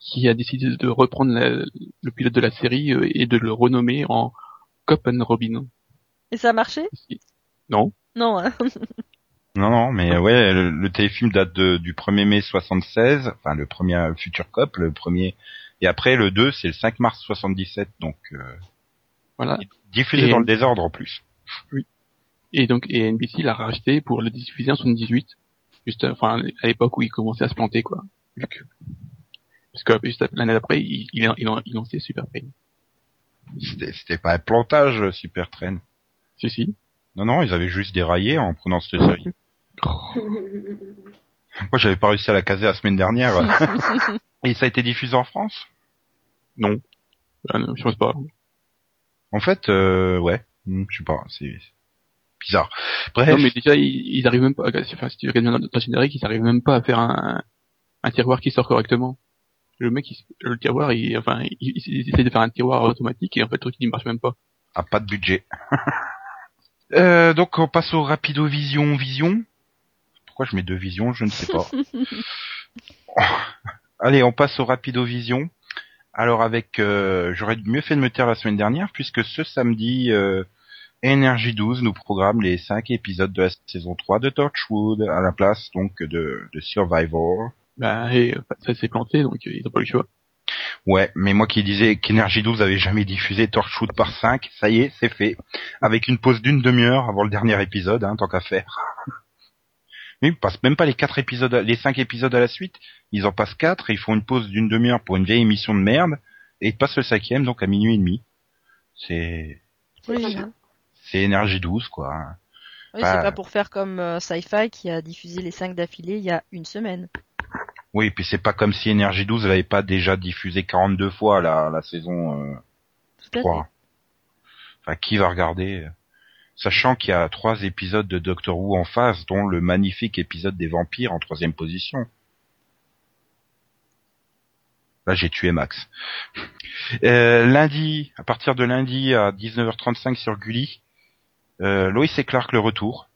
qui a décidé de reprendre la- le pilote de la série euh, et de le renommer en Cop and Robin. Et ça a marché? Non. Non. Hein. Non, non, mais ouais, le, le téléfilm date de, du 1er mai 76, enfin le premier euh, Future Cop, le premier, et après le 2, c'est le 5 mars 77, donc euh, Voilà. diffusé Et- dans le désordre en plus. Et donc et NBC l'a racheté pour le diffuser en 78, juste enfin à l'époque où il commençait à se planter quoi. Vu que- Parce que juste l'année d'après, il, il, il, il lançait Super Pain. C'était c'était pas un plantage, Super Train. Si si. Non, non, ils avaient juste déraillé en prenant cette série. Moi, j'avais pas réussi à la caser la semaine dernière. et ça a été diffusé en France? Non. Ah, non, je pense pas. En fait, euh, ouais, Hmm, je sais pas, c'est bizarre. Bref, Non mais déjà ils, ils arrivent même pas. Enfin si tu regardes bien dans le générique, ils arrivent même pas à faire un, un tiroir qui sort correctement. Le mec, il, le tiroir, il, enfin, il, il, il essaie de faire un tiroir automatique et en fait le truc il marche même pas. Ah, pas de budget. Euh, donc on passe au Rapido Vision Vision. Pourquoi je mets deux visions, je ne sais pas. Allez, on passe au Rapido Vision. Alors avec, euh, j'aurais mieux fait de me taire la semaine dernière puisque ce samedi, euh, Energy 12 nous programme les cinq épisodes de la saison 3 de Torchwood à la place donc de, de Survivor. Bah et, enfin, ça s'est planté donc euh, ils ont pas eu le choix. Ouais, mais moi qui disais qu'Energy 12 avait jamais diffusé Torchwood par 5, ça y est, c'est fait. Avec une pause d'une demi-heure avant le dernier épisode, hein, tant qu'à faire. Mais ils passent même pas les quatre épisodes, les cinq épisodes à la suite. Ils en passent quatre et ils font une pause d'une demi-heure pour une vieille émission de merde. Et ils passent le cinquième, donc à minuit et demi. C'est, Original. C'est Energy 12, quoi. Oui, c'est pas pour faire comme euh, Sci-Fi qui a diffusé les 5 d'affilée il y a une semaine. Oui, et puis c'est pas comme si Energy 12 l'avait pas déjà diffusé 42 fois la, la saison, euh, Tout à 3. Enfin, qui va regarder euh, Sachant qu'il y a trois épisodes de Doctor Who en face, dont le magnifique épisode des vampires en troisième position. Là, j'ai tué Max. Euh, lundi, à partir de lundi à 19h35 sur Gulli, euh, Lois et Clark le retour.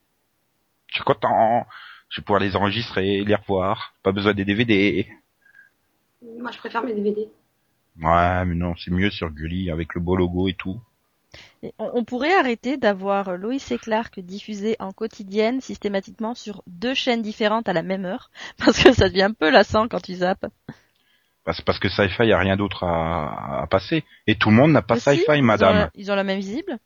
Je suis content. Je vais pouvoir les enregistrer, les revoir. Pas besoin des DVD. Moi, je préfère mes DVD. Ouais, mais non, c'est mieux sur Gulli avec le beau logo et tout. Et on, on pourrait arrêter d'avoir Lois et Clark diffusés en quotidienne systématiquement sur deux chaînes différentes à la même heure, parce que ça devient un peu lassant quand tu zappes. Bah, c'est parce que Sci-Fi, a rien d'autre à, à passer. Et tout le monde n'a pas si, Sci-Fi, ils ont madame. la- Ils ont la même visible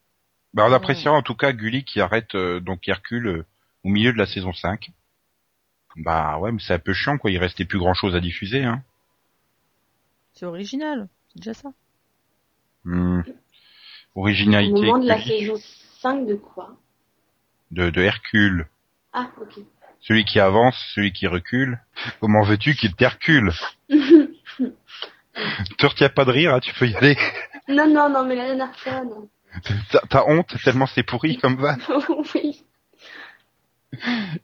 Bah, on appréciera en tout cas Gulli qui arrête euh, donc Hercule euh, au milieu de la saison 5. Bah ouais, mais c'est un peu chiant quoi, il restait plus grand chose à diffuser. Hein. C'est original, c'est déjà ça. Hmm. Au Originalité moment de la Gulli, saison 5 de quoi? De, de Hercule. Ah, ok. Celui qui avance, celui qui recule. Comment veux-tu qu'il t'hercule? Te retiens pas de rire, hein, tu peux y aller. non, non, non, mais la dernière fois, non. T'as t'as honte tellement c'est pourri comme va. oui.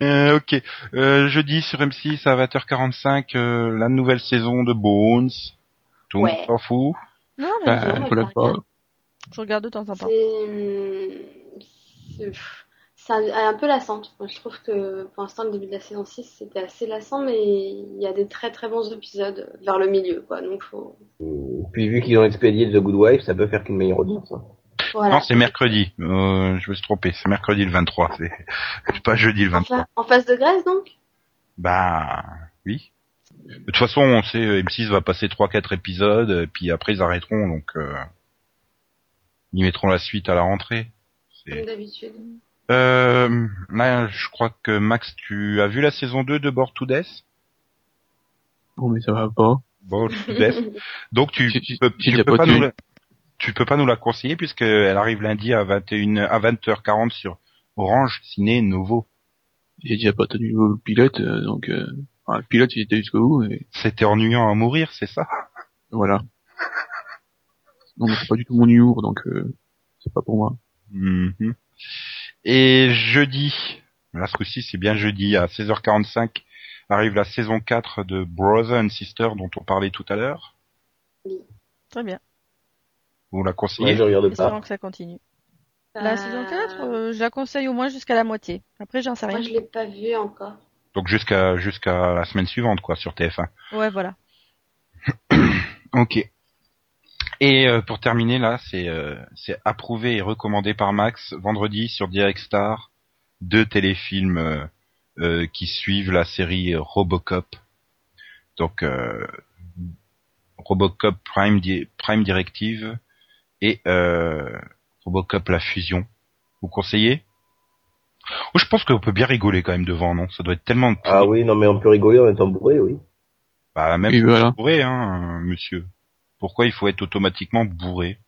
Euh, ok. Euh, jeudi sur M6 à 20h45, euh, la nouvelle saison de Bones. Tout le monde s'en fout. Non, mais Bah, je le pas. je regarde de temps en temps. C'est c'est- c'est un, un peu lassant. Moi, je trouve que pour l'instant, le début de la saison 6, c'était assez lassant, mais il y a des très très bons épisodes vers le milieu, quoi. Donc, faut... Puis vu qu'ils ont expédié The Good Wife, ça peut faire qu'une meilleure audience. hein. Voilà. Non, c'est mercredi. Euh, je me suis trompé. C'est mercredi le 23. C'est c'est pas jeudi le En 23. fa- En face de Grèce, donc? Bah, oui. De toute façon, on sait, euh, M6 va passer 3-4 épisodes, euh, puis après ils arrêteront, donc euh, ils mettront la suite à la rentrée. C'est- Comme d'habitude. Euh, là, je crois que Max, tu as vu la saison 2 de Board to Death Bon mais ça va pas. Board to Death. Donc tu, tu peux, pas pas nous tu peux pas nous la conseiller puisque elle arrive lundi à 21 à 20h40 sur Orange Ciné Novo. J'ai déjà pas tenu le pilote, euh, donc euh, enfin, le pilote il était jusqu'au bout et C'était ennuyant à mourir, c'est ça? Voilà. Non, mais c'est pas du tout mon humour, donc euh, c'est pas pour moi. Mhm. Et jeudi, là ce coup-ci c'est bien jeudi, à 16h45, arrive la saison 4 de Brother and Sister dont on parlait tout à l'heure. Très bien. Vous la Ouais, conseillez je regarde pas. que ça continue. La Euh, saison 4, euh, je la conseille au moins jusqu'à la moitié. Après, j'en sais Moi, rien. je l'ai pas vu encore. Donc jusqu'à jusqu'à la semaine suivante quoi sur TF1. Ouais, voilà. Ok. Et euh, pour terminer là, c'est euh, c'est approuvé et recommandé par Max vendredi sur Direct Star deux téléfilms euh, euh, qui suivent la série Robocop. Donc euh, Robocop Prime Di- Prime Directive et euh, Robocop la fusion. Vous conseillez? Oh, Je pense qu'on peut bien rigoler quand même devant, non? Ça doit être tellement Ah oui, non mais on peut rigoler en étant bourré, oui. bah, même voilà. bourré, hein, monsieur. Pourquoi il faut être automatiquement bourré?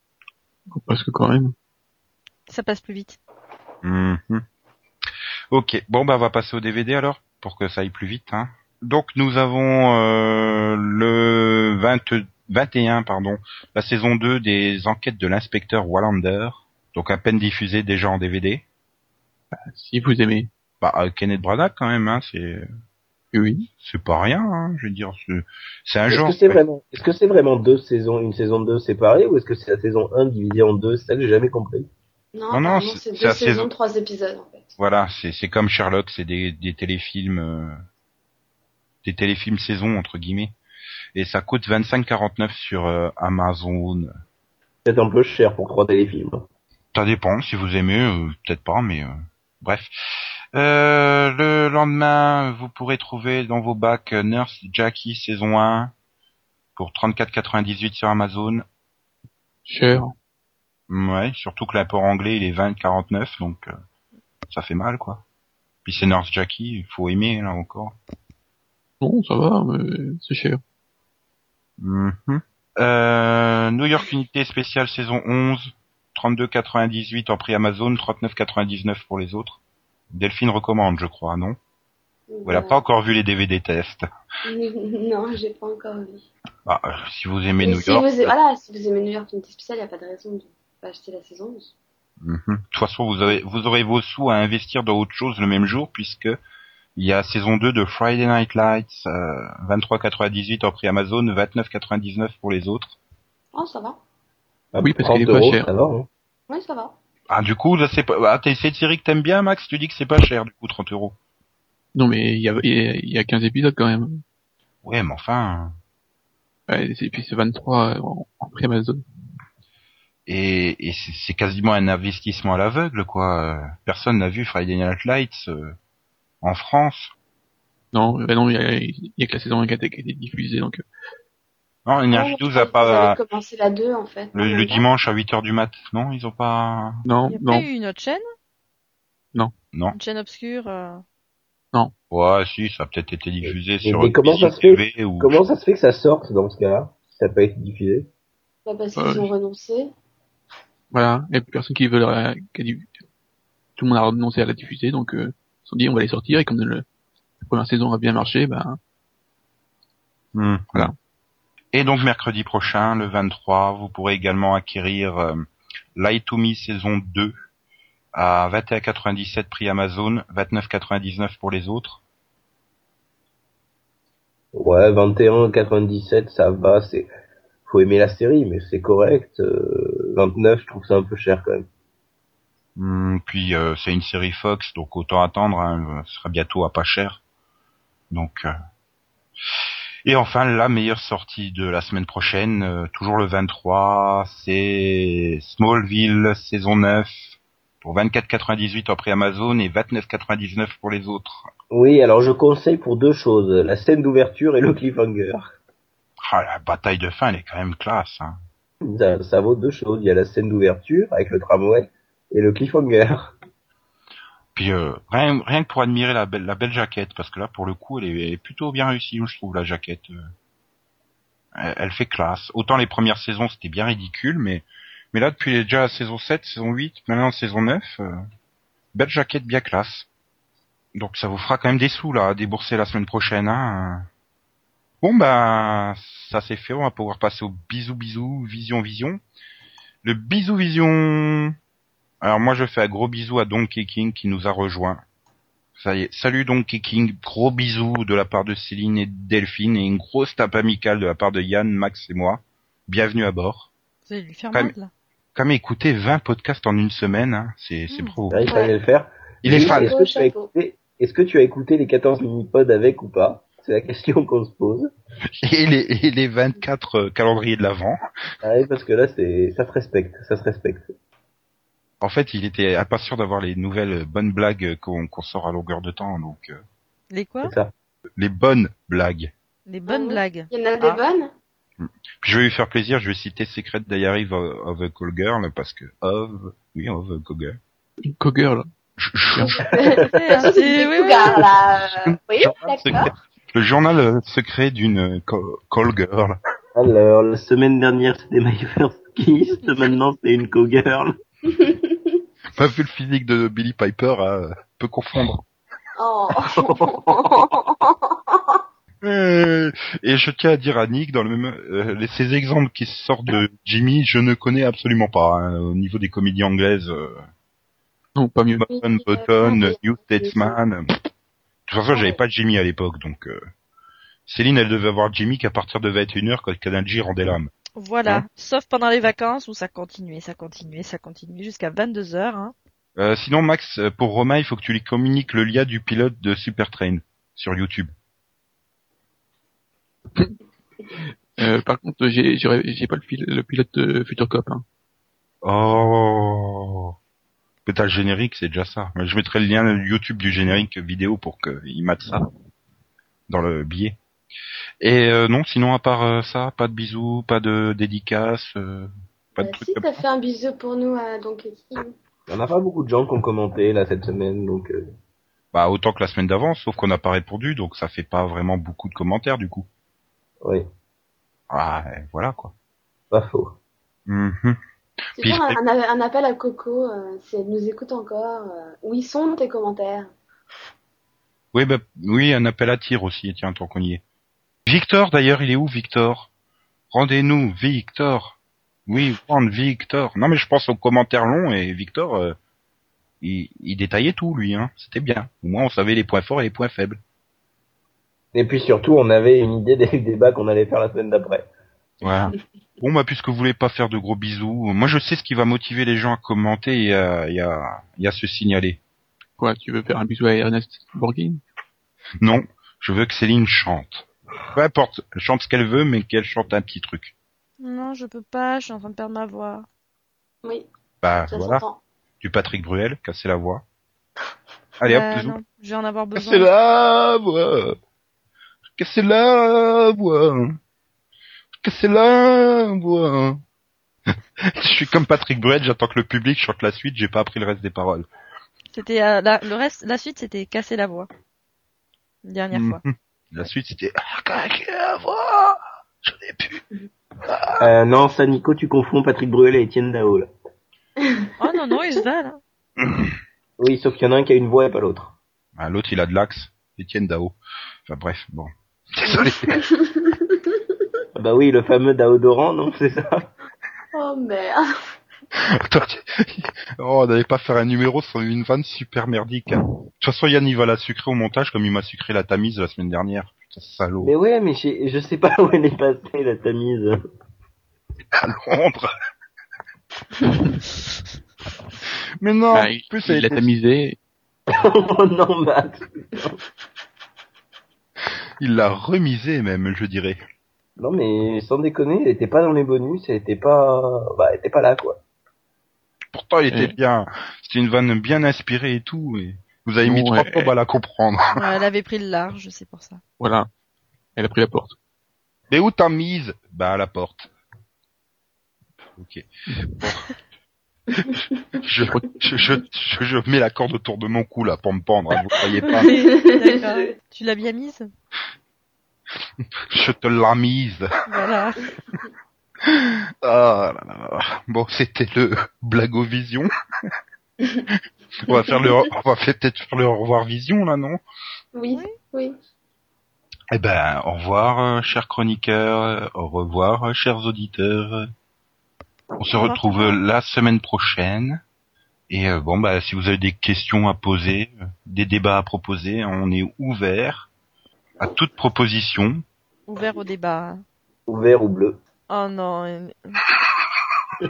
Parce que quand même. Ça passe plus vite. Mhm. Ok, bon bah on va passer au DVD alors, pour que ça aille plus vite. Hein. Donc nous avons euh, le 20 21, pardon, la saison 2 des enquêtes de l'inspecteur Wallander, donc à peine diffusée déjà en DVD. Si vous aimez. Bah euh, Kenneth Branagh quand même, hein, c'est Oui. c'est pas rien, hein, je veux dire, c'est- c'est un Est-ce genre. que c'est vraiment, est-ce que c'est vraiment deux saisons, une saison 2 séparée, ou est-ce que c'est la saison 1 divisée en deux? C'est ça que j'ai jamais compris? Non, Non, non, c'est- deux la saisons, saison- trois épisodes en fait. Voilà, c'est c'est comme Sherlock, c'est des, des téléfilms, euh, des téléfilms saison entre guillemets, et ça coûte 25,49 sur euh, Amazon. C'est un peu cher pour trois téléfilms. Ça dépend, si vous aimez, euh, peut-être pas, mais euh, bref. Euh, le lendemain, vous pourrez trouver dans vos bacs euh, Nurse Jackie saison 1 pour 34,98 sur Amazon. Cher. Ouais, surtout que l'apport anglais il est 20,49, donc euh, ça fait mal quoi. Puis c'est Nurse Jackie, il faut aimer là encore. Bon, ça va, mais c'est cher. Mhm. Euh, New York Unité spéciale saison 11, 32,98 en prix Amazon, 39,99 pour les autres. Delphine recommande, je crois, non? Elle Voilà. pas encore vu les DVD tests. non, j'ai pas encore vu. Bah, euh, si vous aimez Mais New si York, vous aimez, voilà, si vous aimez New York Unité Spéciale, il n'y a pas de raison de pas acheter la saison 11. mhm. de toute façon, vous, avez, vous aurez vos sous à investir dans autre chose le même jour, puisque il y a saison 2 de Friday Night Lights, euh, 23,98 en prix Amazon, 29,99 pour les autres. Oh, ça va. Oui, parce 30 qu'elle est pas euros, chère. Ça va, hein. Oui, ça va. Ah, du coup, là, c'est pas... Ah, t'as essayé de série que t'aimes bien, Max? Tu dis que c'est pas cher, du coup, 30 euros. Non, mais il y a, il y a- il y a 15 épisodes quand même. Ouais, mais enfin... Ouais, et puis c'est 23 en, en prix Amazon. et, et c'est c'est quasiment un investissement à l'aveugle quoi. Euh, Personne n'a vu Friday Night Lights euh, en France. Non, bah non, il y a, il y a que la saison 1 qui a été, qui a été diffusée, donc euh, Non, Énergie Oh, 12 je a pas commencé la 2 en fait. le, Non, le dimanche à 8h du mat. Non, ils ont pas non, Il y a non. pas eu une autre chaîne? Non. Une chaîne obscure euh, Ouais, si, ça a peut-être été diffusé Mais- sur mais comment ça se fait TV ou Comment ça se fait que ça sorte dans ce cas-là Si ça n'a pas été diffusé? Bah, parce Ouais, qu'ils ont renoncé. Voilà, il y a plus personne qui veut la, qui a dit- tout le monde a renoncé à la diffuser, donc euh, sont dit on va les sortir et comme le, la première saison a bien marché, ben Hmm. Voilà. Et donc mercredi prochain, le 23, vous pourrez également acquérir euh, Light to Me saison 2 à 21,97 prix Amazon, 29,99 pour les autres. Ouais, 21,97, ça va, c'est, faut aimer la série, mais c'est correct. Euh, 29, je trouve ça un peu cher quand même. Hmm, puis euh, c'est une série Fox, donc autant attendre. Hein, ce sera bientôt à pas cher. Donc euh. et enfin la meilleure sortie de la semaine prochaine, euh, toujours le 23, c'est Smallville saison 9 pour 24,98 en prix Amazon et 29,99 pour les autres. Oui, alors je conseille pour deux choses, la scène d'ouverture et le cliffhanger. Ah, la bataille de fin, elle est quand même classe. Hein. Ça, ça vaut deux choses, il y a la scène d'ouverture avec le tramway et le cliffhanger. Puis euh, rien, rien que pour admirer la belle, la belle jaquette, parce que là pour le coup elle est, elle est plutôt bien réussie, je trouve la jaquette. euh. Elle, elle fait classe. Autant les premières saisons c'était bien ridicule, mais mais là depuis déjà la saison 7, saison 8, maintenant saison 9, euh, belle jaquette bien classe. Donc ça vous fera quand même des sous là à débourser la semaine prochaine. Hein. Bon bah ça c'est fait, on va pouvoir passer au bisou bisou, vision vision. Le bisou vision. Alors moi je fais un gros bisou à Donkey King qui nous a rejoint. Ça y est, salut Donkey King, gros bisou de la part de Céline et Delphine et une grosse tape amicale de la part de Yann, Max et moi. Bienvenue à bord. Vous allez lui faire Quand mal, là. Quand même écouter 20 podcasts en une semaine, hein, c'est c'est Mm. pro. Là, il fallait le faire. Il est Oui, fan. Est-ce que, tu as écouté, est-ce que tu as écouté les 14 mini-pods avec ou pas? C'est la question qu'on se pose. Et les, et les 24 euh, calendriers de l'avant. Ah oui, parce que là, c'est, ça se respecte, ça se respecte. En fait, il était impatient d'avoir les nouvelles bonnes blagues qu'on qu'on sort à longueur de temps, donc euh, Les quoi? Ça. les bonnes blagues. Les bonnes Ah blagues. Il y en a des Ah. bonnes? Puis je vais lui faire plaisir, je vais citer Secret Diary of, of a Call Girl parce que of, oui, of a Call Girl. Oui, Journal secret- d'accord. Le journal euh, secret d'une euh, Call Girl. Alors, la semaine dernière, c'était My First Kiss, maintenant, c'est une co-girl. Pas vu le physique de Billy Piper, hein, peut confondre. Oh. Euh, et je tiens à dire à Nick, dans le même, euh, ces exemples qui sortent de Jimmy, je ne connais absolument pas. hein, au niveau des comédies anglaises, euh, Non, pas mieux. Button, euh, New Statesman. De toute façon, j'avais pas Jimmy à l'époque, donc euh, Céline, elle devait avoir Jimmy qu'à partir de 21h quand Kanalji rendait l'âme. Voilà. Hein Sauf pendant les vacances où ça continuait, ça continuait, ça continuait jusqu'à 22 heures. Hein. Euh, sinon, Max, pour Romain, il faut que tu lui communiques le lien du pilote de Super Train sur YouTube. Euh, par contre, j'ai j'ai j'ai pas le, pil- le pilote de Future Cop. Hein. Oh Mais t'as le générique, c'est déjà ça. Je mettrai le lien YouTube du générique vidéo pour qu'il mate ça dans le billet. Et euh, non, sinon à part euh, ça, pas de bisous, pas de dédicaces, euh, pas de Bah, trucs si, t'as fait un bisou pour nous à Donkey King. Il y en a pas beaucoup de gens qui ont commenté, là, cette semaine, donc, euh, Bah autant que la semaine d'avant, sauf qu'on n'a pas répondu, donc ça fait pas vraiment beaucoup de commentaires du coup. oui, Ah, et voilà quoi. pas faux. Mhm. C'est Puis un, appel à Coco, euh, elle nous écoute encore. euh, où ils sont tes commentaires? Oui, bah, oui, un appel à tir aussi, tiens, tant qu'on y est. Victor, d'ailleurs, il est où, Victor? Rendez-nous, Victor. Oui, rendre Victor. Non, mais je pense aux commentaires longs, et Victor, euh, il, il détaillait tout, lui, hein. C'était bien. Au moins, on savait les points forts et les points faibles. Et puis surtout, on avait une idée des débats qu'on allait faire la semaine d'après. Voilà. Bon, bah, puisque vous voulez pas faire de gros bisous, moi, je sais ce qui va motiver les gens à commenter et à, et à, et à se signaler. Quoi, tu veux faire un bisou à Ernest Borgin? Non, je veux que Céline chante. Peu importe, elle chante ce qu'elle veut, mais qu'elle chante un petit truc. Non, je peux pas, je suis en train de perdre ma voix. Oui, Bah, ça voilà. du Patrick Bruel, casser la voix. Allez Euh, hop, bisous. non, je vais en avoir Casser besoin. la voix. Casser la voix. Casser la voix. Je suis comme Patrick Bruel, j'attends que le public chante la suite, j'ai pas appris le reste des paroles. C'était euh, la, le reste, la suite, c'était casser la voix. Une dernière fois. La suite c'était Ah, la voix. J'en ai plus. Euh, non, ça, Nico, tu confonds Patrick Bruel et Étienne Dao, là. Oh non, non, il se là. Oui, sauf qu'il y en a un qui a une voix et pas l'autre. Ah, L'autre il a de l'axe, Étienne Dao. Enfin bref, bon. Désolé. Ah Bah oui, le fameux Daodoran, non, c'est ça? Oh merde. Oh, on n'allait pas faire un numéro sur une vanne super merdique. hein. De toute façon, Yann, il va la sucrer au montage comme il m'a sucré la tamise la semaine dernière. Putain, salaud. Mais ouais, mais je sais pas où elle est passée, la tamise. À Londres. Mais non, Bah, en il plus, il elle l'a était- tamisé. oh non, Max. il l'a remisé même, je dirais. Non, mais sans déconner, elle était pas dans les bonus, elle était pas, bah, elle était pas là, quoi. Pourtant, il était bien. C'était une vanne bien inspirée et tout. Et vous avez mis Ouais. trois à la comprendre. Ouais, elle avait pris le large, c'est pour ça. Voilà. Elle a pris la porte. Mais où t'as mise? Bah à la porte. Ok. Bon. je, je, je, je, je mets la corde autour de mon cou là pour me pendre, hein, vous croyez pas. Tu l'as bien mise? Je te l'ai mise. Voilà. Ah là là là. Bon, c'était le Blagovision. On va faire le, on va peut-être faire le au revoir vision là, non? Oui, oui. Eh ben, au revoir, euh, chers chroniqueurs. Au revoir, euh, chers auditeurs. On se Au retrouve la semaine prochaine. Et euh, bon, bah, si vous avez des questions à poser, des débats à proposer, on est ouvert à toute proposition. Ouvert au débat. Ouvert ou bleu. Oh non.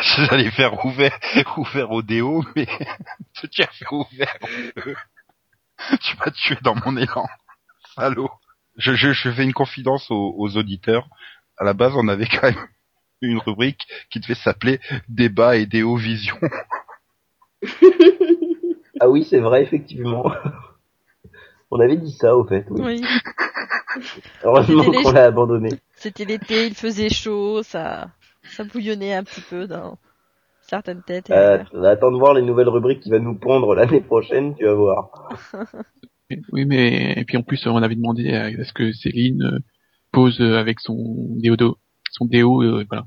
J'allais faire ouvert, ouvert au déo, mais tu as fait ouvert. tu m'as tué dans mon élan. Salaud. Je, je, je fais une confidence aux, aux auditeurs. À la base, on avait quand même une rubrique qui devait s'appeler débat et déo vision. Ah oui, c'est vrai, effectivement. On avait dit ça, au fait, oui. Oui. Heureusement qu'on l'a abandonné. C'était l'été, il faisait chaud, ça, ça bouillonnait un petit peu dans certaines têtes. et Euh, attends de voir les nouvelles rubriques qui va nous pondre l'année prochaine, tu vas voir. Oui, mais et puis en plus, on avait demandé à, à ce que Céline euh, pose euh, avec son déodo, son déo, euh, voilà.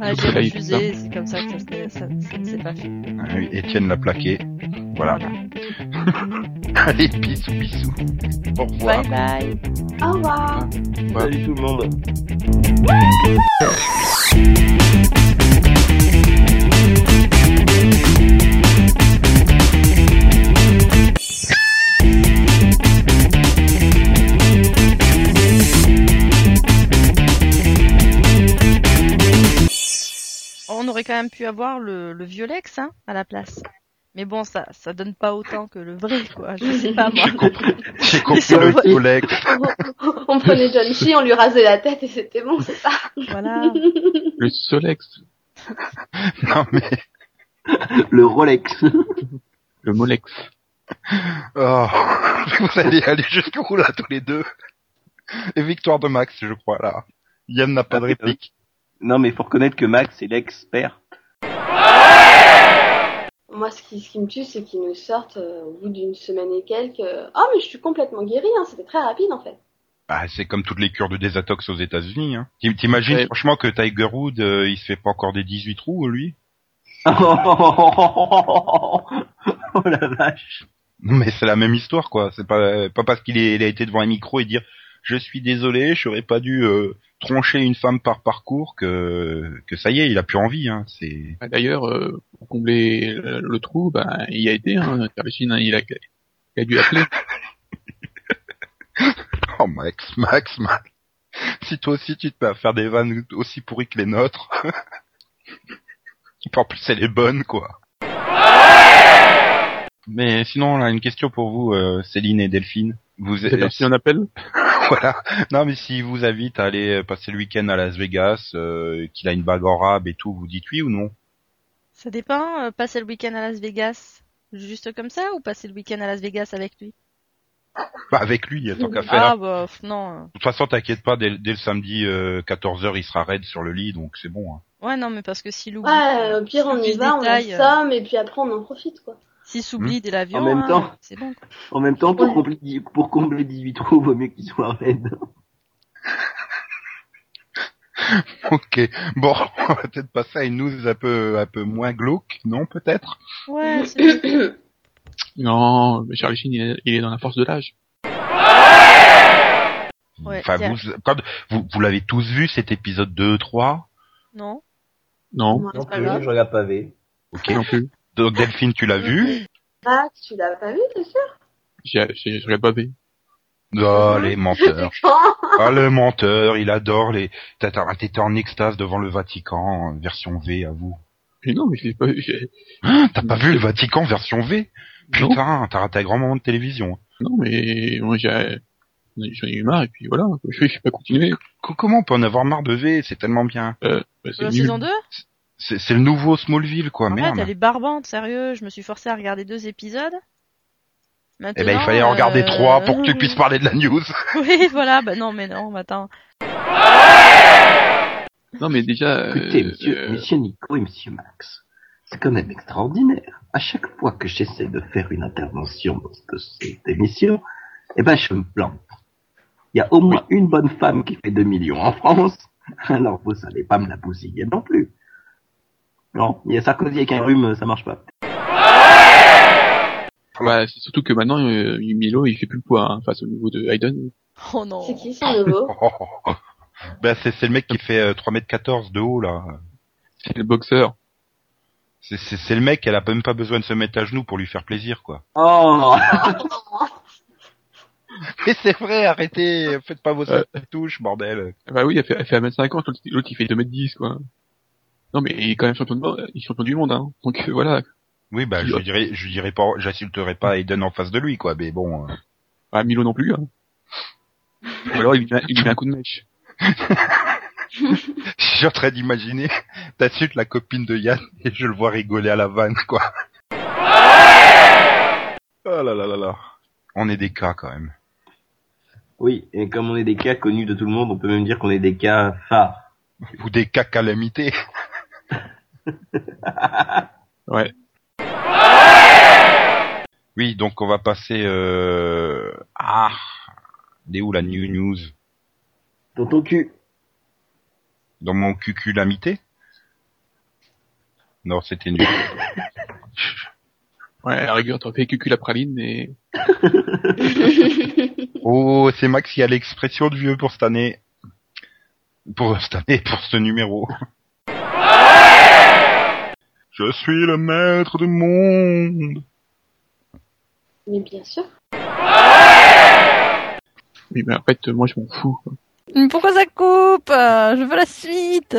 Ah, j'ai refusé, c'est comme ça que ça, se- ça, ça ne s'est pas fait. Ah oui, Étienne l'a plaqué. Voilà. Allez, bisous, bisous. Au revoir. Bye bye. Au revoir. Ouais. Salut tout le monde. Pu avoir le, le violex hein, à la place. Mais bon, ça, ça donne pas autant que le vrai, quoi. Je sais pas moi. J'ai compris, j'ai compris sont le collègue. on prenait John Chi, on lui rasait la tête et c'était bon, c'est ça. Voilà. Le Solex, Non mais, Le Rolex. le Molex. oh, vous allez aller jusqu'où là tous les deux Et victoire de Max, je crois là. Yann n'a pas de réplique. Non, mais faut reconnaître que Max est l'expert. Moi, ce qui, ce qui me tue, c'est qu'ils nous sortent euh, au bout d'une semaine et quelques. euh, Oh, mais je suis complètement guérie, hein. C'était très rapide en fait. Bah, c'est comme toutes les cures de désintox aux États-Unis. Hein. T'im- T'imagines Ouais. franchement que Tiger Wood, euh, il se fait pas encore des 18 trous lui? Oh la vache. Mais c'est la même histoire quoi. C'est pas pas parce qu'il a été devant un micro et dire je suis désolé, j'aurais pas dû euh, troncher une femme par parcours que que ça y est, il a plus envie. Hein. C'est Ah, D'ailleurs, euh, pour combler le, le trou, ben, il y a été, hein, hein, il a, il a dû appeler. oh Max, Max, Max. Si toi aussi tu te mets à faire des vannes aussi pourries que les nôtres. en plus elle est bonne quoi. Mais sinon là une question pour vous euh, Céline et Delphine. Vous C'est-à-dire si on appelle, voilà. Non, mais s'il vous invite à aller euh, passer le week-end à Las Vegas, euh, qu'il a une bague en rab et tout, vous dites oui ou non? Ça dépend, euh, passer le week-end à Las Vegas, juste comme ça, ou passer le week-end à Las Vegas avec lui? Bah avec lui, il y a tant qu'à faire. Ah bah non. euh. De toute façon, t'inquiète pas, dès, dès le samedi 14h, il sera raide sur le lit, donc c'est bon. hein. Ouais non mais parce que s'il oublie, Ouais, au pire, on y va, on euh, assomme et puis après, on en profite, quoi. S'il s'oublie dès l'avion, En même hein, temps. c'est bon. En même temps, pour, combler, pour combler 18 trous, vaut mieux qu'il soit raide. Ok. Bon, on va peut-être passer à une news un peu, un peu moins glauque, non peut-être? Ouais, c'est non, mais Charlie Sheen, il est, il est dans la force de l'âge. Ouais, Enfin, vous, quand, vous, vous l'avez tous vu cet épisode 2, 3 non. Non, Non pas plus, je regarde pas V. Ok. non plus. Donc Delphine, tu l'as vu Max, tu l'as pas vu, t'es sûr je pas B. Oh, les menteurs. Ah, le menteur, il adore les... T'étais en extase devant le Vatican, euh, version V, à vous. Mais non, mais j'ai pas, j'ai, T'as pas vu le Vatican version V? Putain, t'as raté un grand moment de télévision. non, mais moi j'ai, j'en ai eu marre et puis voilà, je vais, je vais pas continuer. Co- Comment on peut en avoir marre de V? C'est tellement bien. Euh, bah, c'est La nul. saison 2 C'est c'est le nouveau Smallville, quoi, En fait, merde. elle est barbante, sérieux. Je me suis forcée à regarder deux épisodes. Maintenant, Eh ben, il fallait en regarder euh, trois pour que tu puisses parler de la news. Oui, voilà. Bah non, mais non, attends. Non, mais déjà, Écoutez, euh, monsieur, euh, monsieur Nico et monsieur Max, c'est quand même extraordinaire. À chaque fois que j'essaie de faire une intervention dans ce- cette émission, eh ben, je me plante. Il y a au moins une bonne femme qui fait 2 millions en France. Alors, vous savez pas me la bousiller non plus. Non, il y a Sarkozy avec un rhume, ça marche pas. Bah, c'est surtout que maintenant, euh, Milo, il fait plus le poids hein, face au niveau de Hayden. Oh non. C'est qui son nouveau? Ben c'est c'est le mec qui fait euh, 3m14 de haut là. C'est le boxeur. C'est c'est c'est le mec, elle a même pas besoin de se mettre à genoux pour lui faire plaisir quoi. Oh Mais c'est vrai, arrêtez, faites pas vos Euh. touches, bordel. Bah oui, elle fait, elle fait 1m50, l'autre, l'autre, il fait 2m10, quoi. Non, mais il est quand même champion, de, il est champion du monde, hein. Donc, euh, voilà. Oui, bah je dirais, je dirais pas, j'insulterai pas Aiden en face de lui quoi, mais bon. euh. Bah, Milo non plus, hein. Ou alors, il lui met, il lui met un coup de mèche. Je suis en train d'imaginer, t'insultes la copine de Yann et je le vois rigoler à la vanne, quoi. Oh là là là là. On est des cas quand même. Oui, et comme on est des cas connus de tout le monde, on peut même dire qu'on est des cas phares. Ou des cas calamités. Ouais. Oui, donc on va passer euh... Ah est où la new news? Dans ton cul. Dans mon cuculamité? Non, c'était nul. Ouais, à la rigueur, t'aurais fait cucul la praline, mais... oh, c'est Max qui a l'expression de vieux pour cette année. Pour cette année, pour ce numéro. Je suis le maître du monde. Mais bien sûr. Oui, mais en fait, moi, je m'en fous. Mais pourquoi ça coupe? Euh, Je veux la suite